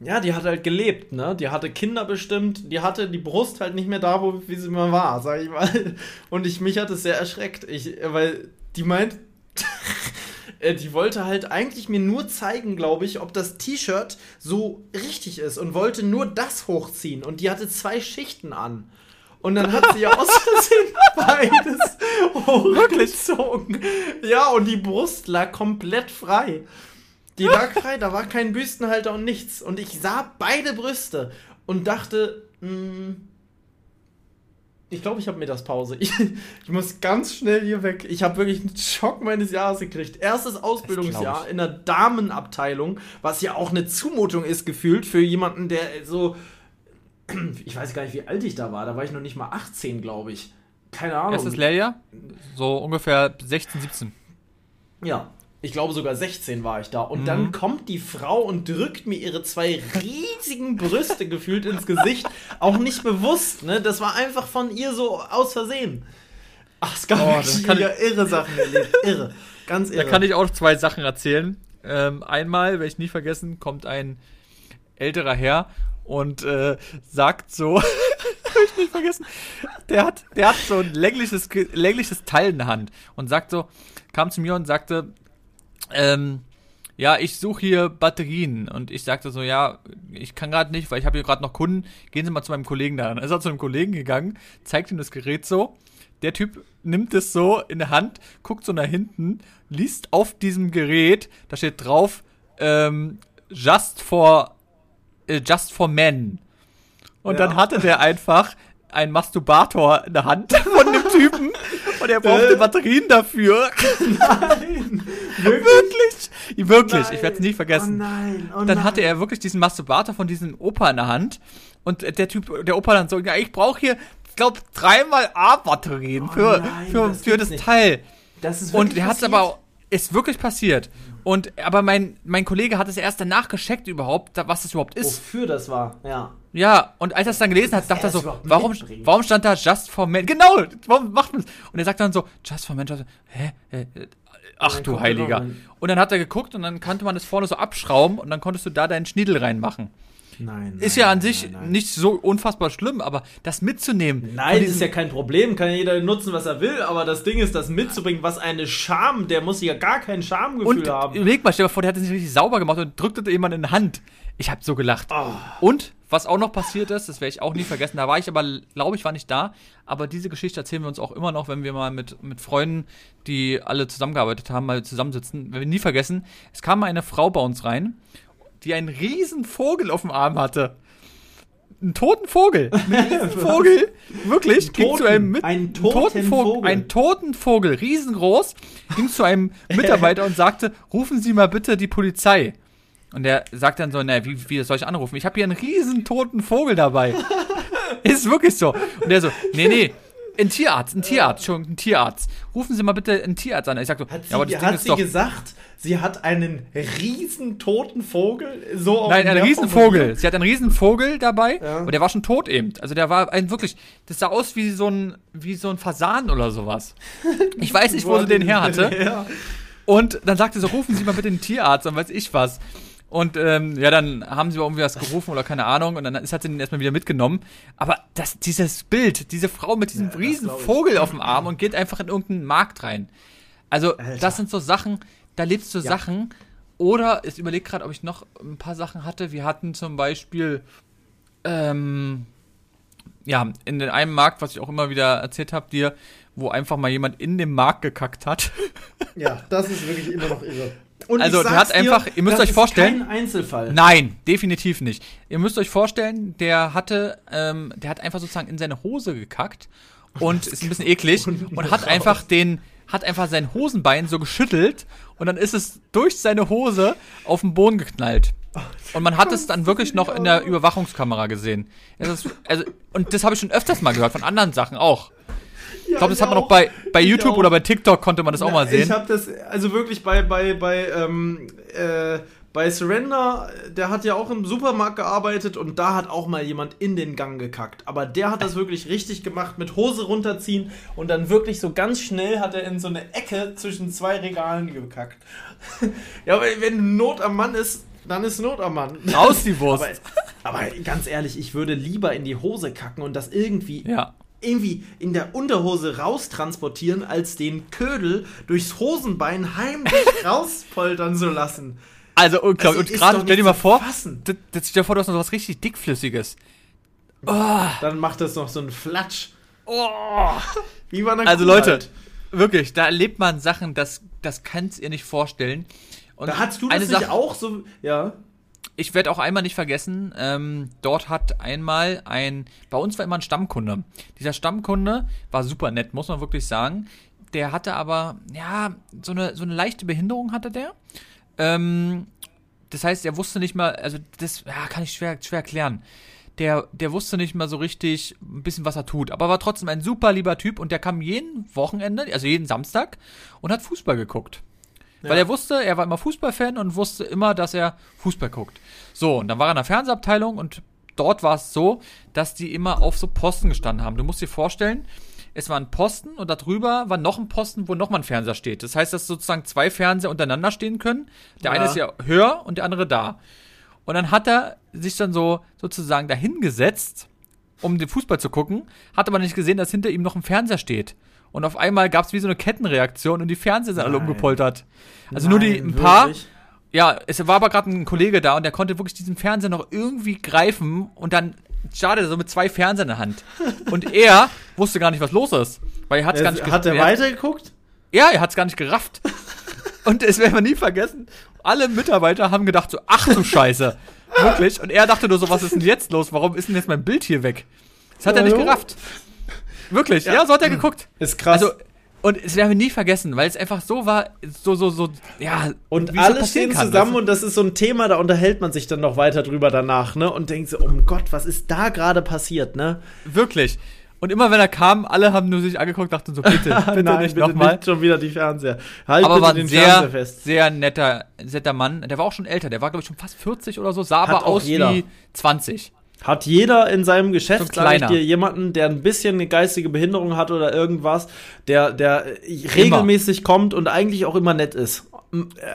ja, die hat halt gelebt, ne? Die hatte Kinder bestimmt, die hatte die Brust halt nicht mehr da, wo wie sie mal war, sag ich mal. Und ich mich hat es sehr erschreckt, ich, weil die meint, äh, die wollte halt eigentlich mir nur zeigen, glaube ich, ob das T-Shirt so richtig ist und wollte nur das hochziehen. Und die hatte zwei Schichten an. Und dann hat sie ja aus Versehen beides hochgezogen. Ja, und die Brust lag komplett frei. Die lag frei, da war kein Büstenhalter und nichts. Und ich sah beide Brüste und dachte, mh, ich glaube, ich habe Mittagspause. Ich, ich muss ganz schnell hier weg. Ich habe wirklich einen Schock meines Jahres gekriegt. Erstes Ausbildungsjahr in der Damenabteilung, was ja auch eine Zumutung ist gefühlt für jemanden, der so ich weiß gar nicht, wie alt ich da war. Da war ich noch nicht mal 18, glaube ich. Keine Ahnung. Erstes Lehrjahr? So ungefähr 16, 17. Ja. Ich glaube sogar 16 war ich da. Und Mhm. dann kommt die Frau und drückt mir ihre zwei riesigen Brüste gefühlt ins Gesicht. Auch nicht bewusst, ne? Das war einfach von ihr so aus Versehen. Ach, es gab Oh, das kann ja irre Sachen erlebt. Irre. Ganz irre. Da kann ich auch zwei Sachen erzählen. Ähm, einmal, werde ich nie vergessen, kommt ein älterer Herr und äh, sagt so, hab ich nicht vergessen, der hat, der hat so ein längliches, längliches Teil in der Hand und sagt so, kam zu mir und sagte, ähm, ja, ich suche hier Batterien. Und ich sagte so, ja, ich kann gerade nicht, weil ich habe hier gerade noch Kunden. Gehen Sie mal zu meinem Kollegen da. Dann ist er zu einem Kollegen gegangen, zeigt ihm das Gerät so. Der Typ nimmt es so in der Hand, guckt so nach hinten, liest auf diesem Gerät, da steht drauf, ähm, just for, just for men. Und ja. dann hatte der einfach einen Masturbator in der Hand von dem Typen und er brauchte äh. Batterien dafür. Nein. Wirklich? Wirklich, nein. ich werde es nie vergessen. Oh nein, oh dann hatte er wirklich diesen Masturbator von diesem Opa in der Hand und der Typ, der Opa dann so, ja, ich brauche hier, ich glaube, dreimal A-Batterien oh für, nein, für, das, für das Teil. Das ist und der hat es aber, ist wirklich passiert. Und, aber mein, mein Kollege hat es erst danach gescheckt überhaupt, was das überhaupt ist. Wofür das war, ja. Ja, und als er es dann gelesen hat, dachte er so, warum, warum stand da Just for Men? Genau, warum macht man das? Und er sagt dann so, Just for Men, just, hä? hä? Ach du Heiliger. Und dann hat er geguckt und dann konnte man das vorne so abschrauben und dann konntest du da deinen Schniedel reinmachen. Nein, nein, Ist ja an sich nein, nicht so unfassbar schlimm, aber das mitzunehmen. Nein, ist ja kein Problem, kann ja jeder nutzen, was er will, aber das Ding ist, das mitzubringen, was eine Scham, der muss ja gar kein Schamgefühl und, haben. Überleg mal, stell dir vor, der hat es nicht richtig sauber gemacht und drückte jemand in die Hand. Ich hab so gelacht. Oh. Und was auch noch passiert ist, das werde ich auch nie vergessen, da war ich aber, glaube ich, war nicht da, aber diese Geschichte erzählen wir uns auch immer noch, wenn wir mal mit, mit Freunden, die alle zusammengearbeitet haben, mal zusammensitzen. Wir werden nie vergessen, es kam mal eine Frau bei uns rein, die einen riesen Vogel auf dem Arm hatte. Einen toten Vogel. Einen Vogel. Wirklich. Toten, ging zu einem mit, einen toten, toten Vogel. Vogel. Einen toten Vogel. Riesengroß. Ging zu einem Mitarbeiter und sagte, rufen Sie mal bitte die Polizei. Und der sagt dann so, naja, wie, wie soll ich anrufen? Ich habe hier einen riesen toten Vogel dabei. ist wirklich so. Und der so, nee, nee, ein Tierarzt, ein Tierarzt, schon ein Tierarzt. Rufen Sie mal bitte einen Tierarzt an. Ich sag so, hat sie, ja, aber das Ding hat ist sie gesagt, sie hat einen riesen toten Vogel so auf Nein, einen riesen Vogel. Sie hat einen riesen Vogel dabei ja. und der war schon tot eben. Also der war ein wirklich, das sah aus wie so ein, wie so ein Fasan oder sowas. Ich weiß nicht, wo sie den her hatte. Und dann sagte sie so, rufen Sie mal bitte den Tierarzt und weiß ich was. Und ähm, ja, dann haben sie irgendwie was gerufen oder keine Ahnung. Und dann ist, hat sie den erstmal wieder mitgenommen. Aber das, dieses Bild, diese Frau mit diesem ja, riesen Vogel auf dem Arm und geht einfach in irgendeinen Markt rein. Also, Alter. das sind so Sachen, da lebst du ja. Sachen. Oder ich überlege gerade, ob ich noch ein paar Sachen hatte. Wir hatten zum Beispiel, ähm, ja, in den einem Markt, was ich auch immer wieder erzählt habe, dir, wo einfach mal jemand in dem Markt gekackt hat. Ja, das ist wirklich immer noch irre. Und also der hat einfach, ihr müsst euch vorstellen. Kein Einzelfall. Nein, definitiv nicht. Ihr müsst euch vorstellen, der hatte, ähm, der hat einfach sozusagen in seine Hose gekackt und ist ein bisschen eklig und hat einfach den, hat einfach sein Hosenbein so geschüttelt und dann ist es durch seine Hose auf den Boden geknallt. Und man hat es dann wirklich noch in der Überwachungskamera gesehen. Ist, also, und das habe ich schon öfters mal gehört, von anderen Sachen auch ich glaube, das hat man auch bei, bei YouTube oder bei TikTok konnte man das Na, auch mal sehen. Ich habe das, also wirklich bei, bei, bei, ähm, äh, bei Surrender, der hat ja auch im Supermarkt gearbeitet und da hat auch mal jemand in den Gang gekackt. Aber der hat das wirklich richtig gemacht, mit Hose runterziehen und dann wirklich so ganz schnell hat er in so eine Ecke zwischen zwei Regalen gekackt. ja, aber wenn Not am Mann ist, dann ist Not am Mann. Raus die Wurst. aber, aber, ganz ehrlich, ich würde lieber in die Hose kacken und das irgendwie ja irgendwie in der Unterhose raustransportieren, als den Ködel durchs Hosenbein heimlich rauspoltern zu lassen. Also unglaublich. Also, und gerade stell dir mal vor, das, das, stell dir vor, du hast noch was richtig dickflüssiges. Oh. Dann macht das noch so einen Flatsch. Oh. Wie war Also Leute, halt. wirklich, da erlebt man Sachen, das, das kannst ihr nicht vorstellen. Und da hast du das nicht auch so, ja ich werde auch einmal nicht vergessen, ähm, dort hat einmal ein, bei uns war immer ein Stammkunde. Dieser Stammkunde war super nett, muss man wirklich sagen. Der hatte aber, ja, so eine, so eine leichte Behinderung hatte der. Ähm, das heißt, er wusste nicht mal, also das ja, kann ich schwer, schwer erklären. Der, der wusste nicht mal so richtig ein bisschen, was er tut. Aber war trotzdem ein super lieber Typ und der kam jeden Wochenende, also jeden Samstag und hat Fußball geguckt. Ja. Weil er wusste, er war immer Fußballfan und wusste immer, dass er Fußball guckt. So, und dann war er in der Fernsehabteilung und dort war es so, dass die immer auf so Posten gestanden haben. Du musst dir vorstellen, es war ein Posten und darüber war noch ein Posten, wo nochmal ein Fernseher steht. Das heißt, dass sozusagen zwei Fernseher untereinander stehen können. Der ja. eine ist ja höher und der andere da. Und dann hat er sich dann so sozusagen dahingesetzt, um den Fußball zu gucken, hat aber nicht gesehen, dass hinter ihm noch ein Fernseher steht. Und auf einmal gab es wie so eine Kettenreaktion und die Fernseher sind alle Nein. umgepoltert. Also nur die Nein, ein paar. wirklich? Ja, es war aber gerade ein Kollege da und der konnte wirklich diesen Fernseher noch irgendwie greifen und dann er so mit zwei Fernsehern in der Hand. Und er wusste gar nicht, was los ist. Weil er hat es gar nicht Hat er er- weitergeguckt? Ja, er hat es gar nicht gerafft. Und es werden wir nie vergessen. Alle Mitarbeiter haben gedacht so, ach du Scheiße. Wirklich. Und er dachte nur so, was ist denn jetzt los? Warum ist denn jetzt mein Bild hier weg? Das hat er nicht Hallo? gerafft. Wirklich, ja, so hat er geguckt. Ist krass. Also, und es werden wir nie vergessen, weil es einfach so war, so, so, so, ja. und so alle stehen kann, zusammen weißt und das ist so ein Thema, da unterhält man sich dann noch weiter drüber danach, ne? Und denkt so, um Gott, was ist da gerade passiert, ne? Wirklich. Und immer wenn er kam, alle haben nur sich angeguckt, dachten so, bitte, bitte Nein, nicht bitte nochmal. nicht schon wieder die Fernseher. Halt Aber bitte war ein den sehr, Fernseher fest. sehr netter, netter Mann. Der war auch schon älter, der war, glaube ich, schon fast 40 oder so, sah Hat aber aus jeder. wie 20. Hat jeder in seinem Geschäft, ein sag ich dir, jemanden, der ein bisschen eine geistige Behinderung hat oder irgendwas, der, der regelmäßig kommt und eigentlich auch immer nett ist.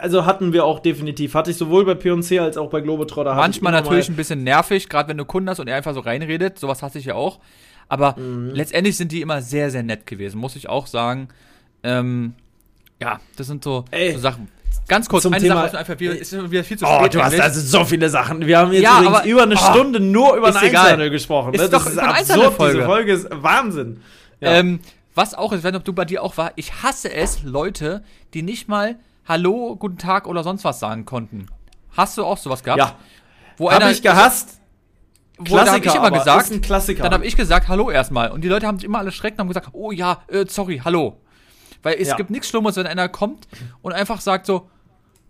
Also hatten wir auch definitiv. Hatte ich sowohl bei P&C als auch bei Globetrotter. Manchmal natürlich ein bisschen nervig, gerade wenn du Kunden hast und er einfach so reinredet. Sowas hasse ich ja auch. Aber Mhm. letztendlich sind die immer sehr, sehr nett gewesen, muss ich auch sagen. Ähm, ja, das sind so, Ey, so Sachen. Ganz kurz, zum eine Thema- Sache, einfach ist wieder viel zu Oh, spät. du hast also so viele Sachen. Wir haben jetzt Ja, aber- über eine oh, Stunde nur über ist egal. Einzelhandel gesprochen. Ist ne? doch das ist eine absurd. Einzelhandelfolge. Diese Folge ist Wahnsinn. Ja. Ähm, was auch, weiß nicht, ob du bei dir auch war, ich hasse es, Leute, die nicht mal Hallo, guten Tag oder sonst was sagen konnten. Hast du auch sowas gehabt? ja. Wo Habe ich gehasst. wo, da habe ich immer gesagt, Ist ein Klassiker. Dann habe ich gesagt, hallo erstmal. Und die Leute haben sich immer alle schreckt und haben gesagt, oh ja, äh, sorry, hallo. Weil es Ja. gibt nichts Schlimmeres, wenn einer kommt und einfach sagt so,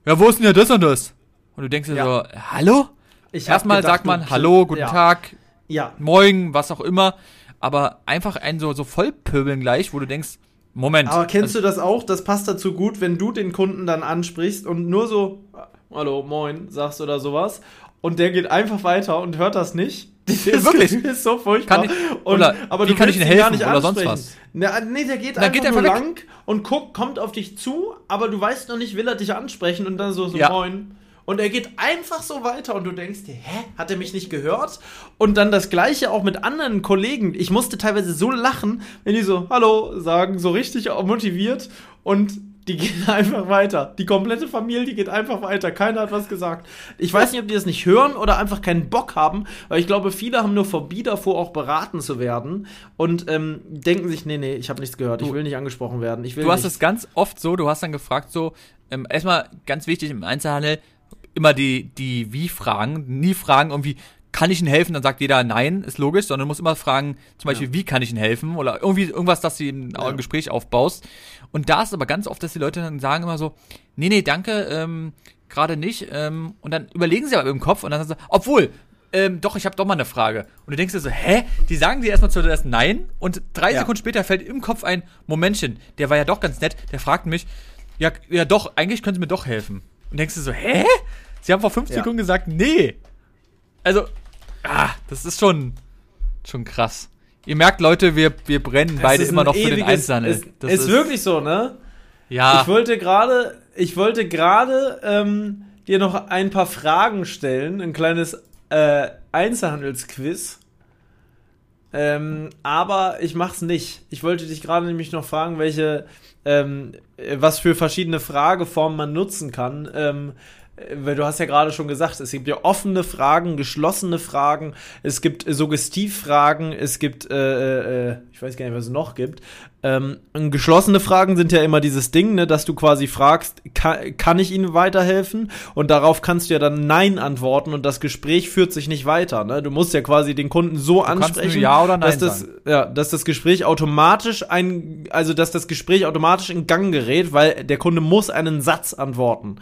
ja, wo ist denn ja das und das? Und du denkst dir Ja. so, hallo? Ich Erstmal gedacht, sagt man, hallo, guten ja. Tag, Ja. moin, was auch immer. Aber einfach einen so, so vollpöbeln gleich, wo du denkst, Moment. Aber kennst du das auch? Das passt dazu gut, wenn du den Kunden dann ansprichst und nur so, hallo, moin, sagst oder sowas. Und der geht einfach weiter und hört das nicht. Das Wirklich? Gefühl ist so furchtbar. Ich- und, oder aber wie du kann ich Ihnen helfen nicht oder sonst was? Na, nee, der geht Na, einfach geht nur einfach weg. lang und guckt, kommt auf dich zu, aber du weißt noch nicht, will er dich ansprechen und dann so, so Ja. moin. Und er geht einfach so weiter und du denkst dir, hä, hat er mich nicht gehört? Und dann das gleiche auch mit anderen Kollegen. Ich musste teilweise so lachen, wenn die so Hallo sagen, so richtig motiviert und die gehen einfach weiter. Die komplette Familie, geht einfach weiter. Keiner hat was gesagt. Ich weiß nicht, ob die das nicht hören oder einfach keinen Bock haben, weil ich glaube, viele haben nur Phobie davor, auch beraten zu werden und ähm, denken sich, nee, nee, ich habe nichts gehört, ich will nicht angesprochen werden. Ich will Du hast nicht. es ganz oft so, du hast dann gefragt so, ähm, erstmal ganz wichtig im Einzelhandel, immer die, die Wie-Fragen, nie fragen irgendwie, kann ich Ihnen helfen? Dann sagt jeder nein, ist logisch, sondern du musst immer fragen, zum Beispiel, wie kann ich Ihnen helfen? Oder irgendwie irgendwas, dass du ein Ja. Gespräch aufbaust. Und da ist aber ganz oft, dass die Leute dann sagen immer so, nee, nee, danke, ähm, gerade nicht. Ähm, und dann überlegen sie aber im Kopf und dann sagen sie, obwohl, ähm, doch, ich habe doch mal eine Frage. Und du denkst dir so, hä? Die sagen dir erstmal zuerst nein und drei Ja. Sekunden später fällt im Kopf ein, Momentchen, der war ja doch ganz nett, der fragt mich, ja, ja doch, eigentlich können sie mir doch helfen. Und denkst du so, hä? Sie haben vor fünf Ja. Sekunden gesagt, nee. Also, ah, das ist schon, schon krass. Ihr merkt, Leute, wir, wir brennen beide ist immer noch für den ewiges- Einzelhandel. Ist, Das ist, wirklich so, ne? Ja, Ich wollte gerade, ich wollte gerade ähm, dir noch ein paar Fragen stellen, ein kleines äh, Einzelhandelsquiz. Ähm, aber ich mach's nicht. Ich wollte dich gerade nämlich noch fragen, welche, ähm, äh, was für verschiedene Frageformen man nutzen kann. Ähm, äh, weil du hast ja gerade schon gesagt, es gibt ja offene Fragen, geschlossene Fragen, es gibt äh, Suggestivfragen, es gibt, äh, äh, ich weiß gar nicht, was es noch gibt. Ähm, geschlossene Fragen sind ja immer dieses Ding, ne, dass du quasi fragst, kann, kann ich Ihnen weiterhelfen? Und darauf kannst du ja dann Nein antworten und das Gespräch führt sich nicht weiter. Ne? Du musst ja quasi den Kunden so nur ansprechen, Ja oder Nein dass das, ja, dass das Gespräch automatisch ein, also dass das Gespräch automatisch in Gang gerät, weil der Kunde muss einen Satz antworten.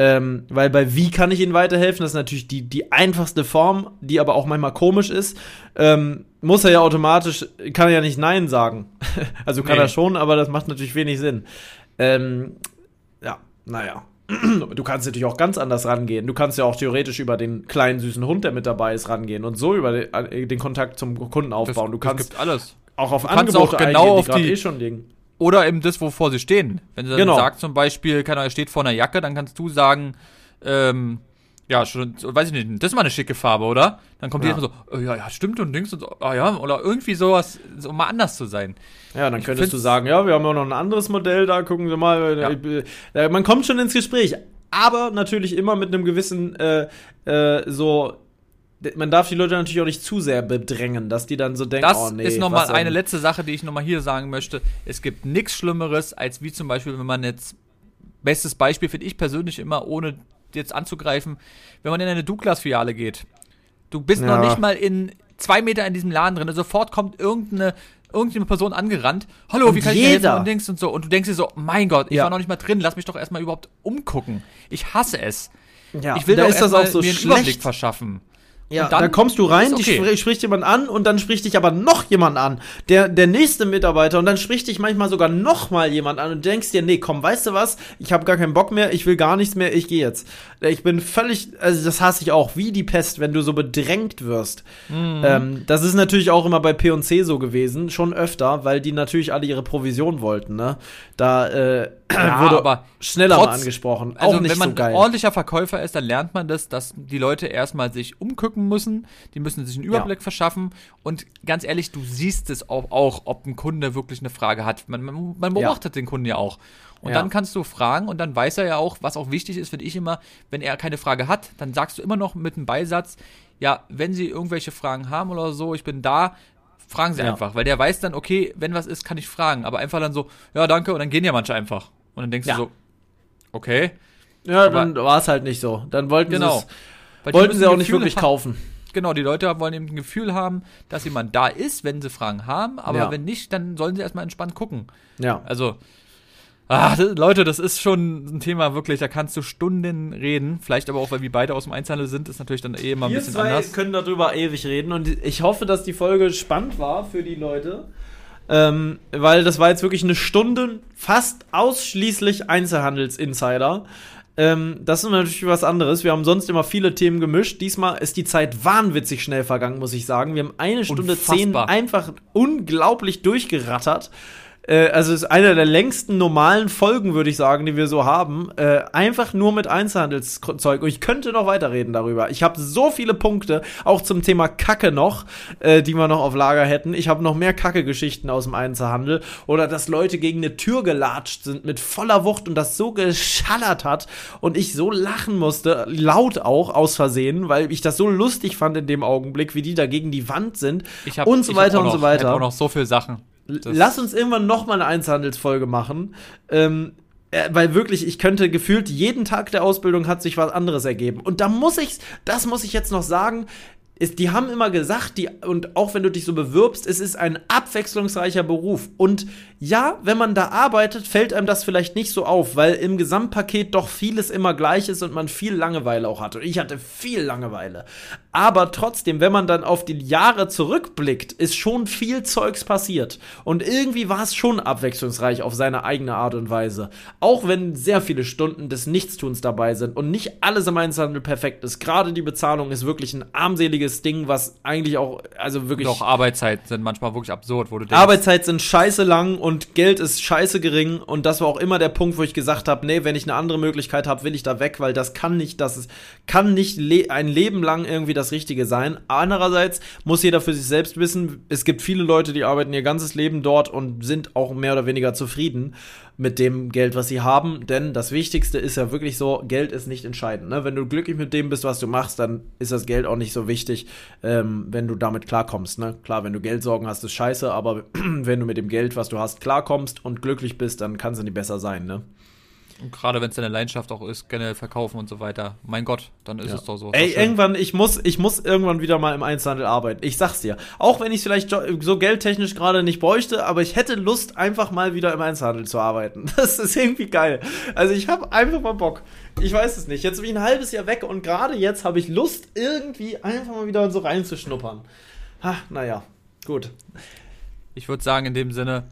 Ähm, weil bei wie kann ich Ihnen weiterhelfen, das ist natürlich die, die einfachste Form, die aber auch manchmal komisch ist. Ähm, muss er ja automatisch, kann er ja nicht Nein sagen. also kann Nee. er schon, aber das macht natürlich wenig Sinn. Ähm, ja, naja. Du kannst natürlich auch ganz anders rangehen. Du kannst ja auch theoretisch über den kleinen süßen Hund, der mit dabei ist, rangehen und so über den, äh, den Kontakt zum Kunden aufbauen. du kannst das gibt alles. auch auf kannst Angebote auch genau eingehen, auf grad die- eh schon liegen. Oder eben das, wovor sie stehen. Wenn sie dann Genau. sagt zum Beispiel, keine Ahnung, er steht vor einer Jacke, dann kannst du sagen, ähm, Ja, schon, weiß ich nicht, das ist mal eine schicke Farbe, oder? Dann kommt Ja. die erstmal so, oh, ja, ja, stimmt und Dings und so, ah ja, oder irgendwie sowas, so mal anders zu sein. Ja, dann Ich könntest du sagen, ja, wir haben auch noch ein anderes Modell, da gucken wir mal. Ja. Äh, äh, Man kommt schon ins Gespräch, aber natürlich immer mit einem gewissen, äh, äh, so, man darf die Leute natürlich auch nicht zu sehr bedrängen, dass die dann so denken, Das oh nee. ist nochmal eine letzte Sache, die ich nochmal hier sagen möchte. Es gibt nichts Schlimmeres, als wie zum Beispiel, wenn man jetzt, bestes Beispiel finde ich persönlich immer, ohne jetzt anzugreifen, wenn man in eine Douglas-Filiale geht. Du bist Ja. noch nicht mal in zwei Meter in diesem Laden drin, sofort kommt irgendeine, irgendeine Person angerannt. Hallo, Und wie kann ich dir helfen? jeder. Und Dings und so. Und du denkst dir so, mein Gott, ich Ja. war noch nicht mal drin, lass mich doch erstmal überhaupt umgucken. Ich hasse es. Ja, ich will da ist das auch so mir einen schlecht. Überblick verschaffen. Ja, Und dann da kommst du rein, ist dich okay. spr- spricht jemand an und dann spricht dich aber noch jemand an. Der, der nächste Mitarbeiter und dann spricht dich manchmal sogar noch mal jemand an und denkst dir, nee, komm, weißt du was? Ich habe gar keinen Bock mehr, ich will gar nichts mehr, ich gehe jetzt. Ich bin völlig, also das hasse ich auch, wie die Pest, wenn du so bedrängt wirst. Mhm. Ähm, das ist natürlich auch immer bei P&C so gewesen, schon öfter, weil die natürlich alle ihre Provision wollten, ne? Da äh, Ja, wurde aber schneller trotz- mal angesprochen. Also auch nicht wenn man so geil. ein ordentlicher Verkäufer ist, dann lernt man das, dass die Leute erstmal sich umgucken müssen, die müssen sich einen Überblick verschaffen und ganz ehrlich, du siehst es auch, auch ob ein Kunde wirklich eine Frage hat. Man, man, man beobachtet den Kunden ja auch. Und Ja. dann kannst du fragen und dann weiß er ja auch, was auch wichtig ist, finde ich immer, wenn er keine Frage hat, dann sagst du immer noch mit einem Beisatz, ja, wenn Sie irgendwelche Fragen haben oder so, ich bin da, fragen Sie Ja. einfach, weil der weiß dann, okay, wenn was ist, kann ich fragen, aber einfach dann so, ja, danke, und dann gehen ja manche einfach. Und dann denkst Ja. du so, okay. ja, aber- dann war es halt nicht so. Dann wollten Genau. sie es, wollten sie auch nicht Gefühl wirklich kaufen. Genau, die Leute wollen eben ein Gefühl haben, dass jemand da ist, wenn sie Fragen haben, aber Ja. wenn nicht, dann sollen sie erstmal entspannt gucken. Ja. Also, ah, das, Leute, das ist schon ein Thema wirklich, da kannst du Stunden reden. Vielleicht aber auch, weil wir beide aus dem Einzelhandel sind, ist natürlich dann eh immer ein Wir bisschen zwei anders. können darüber ewig reden und ich hoffe, dass die Folge spannend war für die Leute. Ähm, weil das war jetzt wirklich eine Stunde fast ausschließlich Einzelhandelsinsider. Ähm, das ist natürlich was anderes. Wir haben sonst immer viele Themen gemischt. Diesmal ist die Zeit wahnwitzig schnell vergangen, muss ich sagen. Wir haben eine Stunde zehn Unfassbar. einfach unglaublich durchgerattert. Äh, also es ist eine der längsten normalen Folgen, würde ich sagen, die wir so haben. Äh, einfach nur mit Einzelhandelszeug. Und ich könnte noch weiterreden darüber. Ich habe so viele Punkte, auch zum Thema Kacke noch, äh, die wir noch auf Lager hätten. Ich habe noch mehr Kacke-Geschichten aus dem Einzelhandel. Oder dass Leute gegen eine Tür gelatscht sind mit voller Wucht und das so geschallert hat und ich so lachen musste, laut auch aus Versehen, weil ich das so lustig fand in dem Augenblick, wie die da gegen die Wand sind Ich hab, und so ich hab weiter auch und noch, so weiter. Ich hab auch noch so viele Sachen. Lass uns irgendwann noch mal eine Einzelhandelsfolge machen. Ähm, äh, weil wirklich, ich könnte gefühlt jeden Tag der Ausbildung hat sich was anderes ergeben. Und da muss ich, das muss ich jetzt noch sagen, ist, die haben immer gesagt, die, und auch wenn du dich so bewirbst, es ist ein abwechslungsreicher Beruf. Und ja, wenn man da arbeitet, fällt einem das vielleicht nicht so auf, weil im Gesamtpaket doch vieles immer gleich ist und man viel Langeweile auch hat. Und ich hatte viel Langeweile. Aber trotzdem, wenn man dann auf die Jahre zurückblickt, ist schon viel Zeugs passiert. Und irgendwie war es schon abwechslungsreich auf seine eigene Art und Weise. Auch wenn sehr viele Stunden des Nichtstuns dabei sind und nicht alles im Einzelhandel perfekt ist. Gerade die Bezahlung ist wirklich ein armseliges Ding, was eigentlich auch, also wirklich. Doch, Arbeitszeiten sind manchmal wirklich absurd, wo du denkst, Arbeitszeit sind scheiße lang und Geld ist scheiße gering und das war auch immer der Punkt, wo ich gesagt habe, nee, wenn ich eine andere Möglichkeit habe, will ich da weg, weil das kann nicht, das ist, kann nicht le ein Leben lang irgendwie das Richtige sein. Andererseits muss jeder für sich selbst wissen, es gibt viele Leute, die arbeiten ihr ganzes Leben dort und sind auch mehr oder weniger zufrieden mit dem Geld, was sie haben, denn das Wichtigste ist ja wirklich so, Geld ist nicht entscheidend. Ne? Wenn du glücklich mit dem bist, was du machst, dann ist das Geld auch nicht so wichtig, ähm, wenn du damit klarkommst. Ne? Klar, wenn du Geldsorgen hast, ist scheiße, aber wenn du mit dem Geld, was du hast, klarkommst und glücklich bist, dann kann es nicht besser sein. Ne? Und gerade wenn es deine Leidenschaft auch ist, generell verkaufen und so weiter. Mein Gott, dann ist Ja. es doch so. Ey, irgendwann, ich muss, ich muss irgendwann wieder mal im Einzelhandel arbeiten. Ich sag's dir. Auch wenn ich vielleicht so geldtechnisch gerade nicht bräuchte, aber ich hätte Lust, einfach mal wieder im Einzelhandel zu arbeiten. Das ist irgendwie geil. Also ich habe einfach mal Bock. Ich weiß es nicht. Jetzt bin ich ein halbes Jahr weg und gerade jetzt habe ich Lust, irgendwie einfach mal wieder so reinzuschnuppern. Ha, naja, gut. Ich würde sagen, in dem Sinne,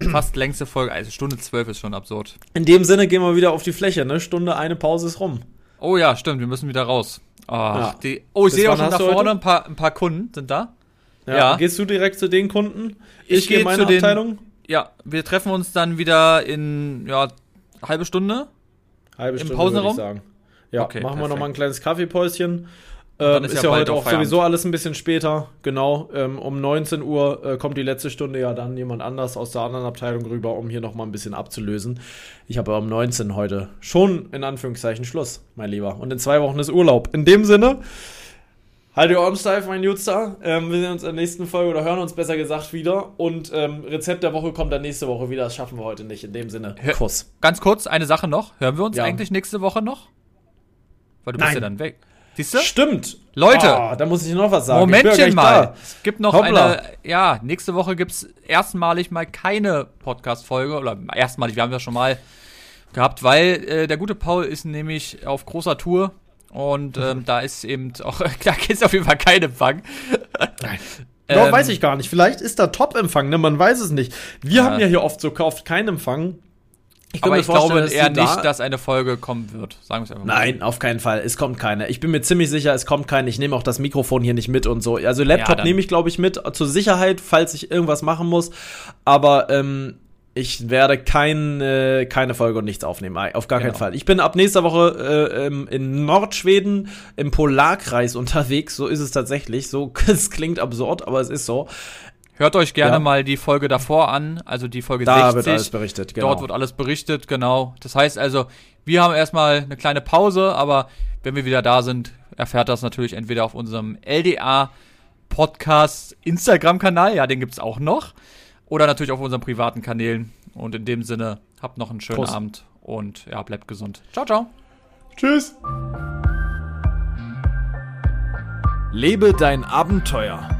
fast längste Folge, also Stunde 12 ist schon absurd. In dem Sinne gehen wir wieder auf die Fläche, ne? Stunde, eine Pause ist rum. Oh ja, stimmt, wir müssen wieder raus. Ach, Ja. die, oh, ich Bis sehe auch schon da vorne ein paar, ein paar Kunden sind da. Ja. Ja. Gehst du direkt zu den Kunden? Ich gehe geh in meine zu den- Abteilung. Ja, wir treffen uns dann wieder in, ja, halbe Stunde. Halbe Im Stunde, Pausenraum? würde ich sagen. Ja, Okay, machen wir perfekt. noch mal ein kleines Kaffeepäuschen. Ähm, ist ist, ja ja, heute auch Feierabend. sowieso alles ein bisschen später. Genau. Ähm, um 19 Uhr äh, kommt die letzte Stunde ja dann jemand anders aus der anderen Abteilung rüber, um hier noch mal ein bisschen abzulösen. Ich habe aber um 19 heute schon in Anführungszeichen Schluss, mein Lieber. Und in zwei Wochen ist Urlaub. In dem Sinne, halt die Ohren steif, mein Jutster. Ähm, wir sehen uns in der nächsten Folge oder hören uns besser gesagt wieder. Und ähm, Rezept der Woche kommt dann nächste Woche wieder. Das schaffen wir heute nicht. In dem Sinne, Kuss. Ganz kurz, eine Sache noch. Hören wir uns Ja. eigentlich nächste Woche noch? Weil du bist Nein. ja dann weg. Siehst du? Stimmt. Leute. Ah, da muss ich noch was sagen. Ja Momentchen mal. da. Es gibt noch Hoppla. eine, ja, nächste Woche gibt es erstmalig mal keine Podcast-Folge oder erstmalig, wir haben das schon mal gehabt, weil äh, der gute Paul ist nämlich auf großer Tour und ähm, da ist eben auch, klar, ist auf jeden Fall kein Empfang. Nein. Doch, Ähm, weiß ich gar nicht. Vielleicht ist da Top-Empfang, ne? Man weiß es nicht. Wir Ja. haben ja hier oft so oft keinen Empfang. Ich Aber ich glaube eher da- nicht, dass eine Folge kommen wird. Sagen wir es einfach mal. Nein, auf keinen Fall. Es kommt keine. Ich bin mir ziemlich sicher, es kommt keine. Ich nehme auch das Mikrofon hier nicht mit und so. Also Ja, Laptop dann- nehme ich, glaube ich, mit zur Sicherheit, falls ich irgendwas machen muss. Aber ähm, ich werde kein, äh, keine Folge und nichts aufnehmen. Auf gar keinen Genau. Fall. Ich bin ab nächster Woche äh, ähm, in Nordschweden im Polarkreis unterwegs. So ist es tatsächlich. So, es klingt absurd, aber es ist so. Hört euch gerne Ja. mal die Folge davor an, also die Folge Da 60. wird alles berichtet. Genau. Dort wird alles berichtet, genau. Das heißt also, wir haben erstmal eine kleine Pause, aber wenn wir wieder da sind, erfährt das natürlich entweder auf unserem LDA Podcast Instagram-Kanal, ja, den gibt's auch noch, oder natürlich auf unseren privaten Kanälen. Und in dem Sinne, habt noch einen schönen Prost. Abend und ja, bleibt gesund. Ciao, ciao. Tschüss. Lebe dein Abenteuer.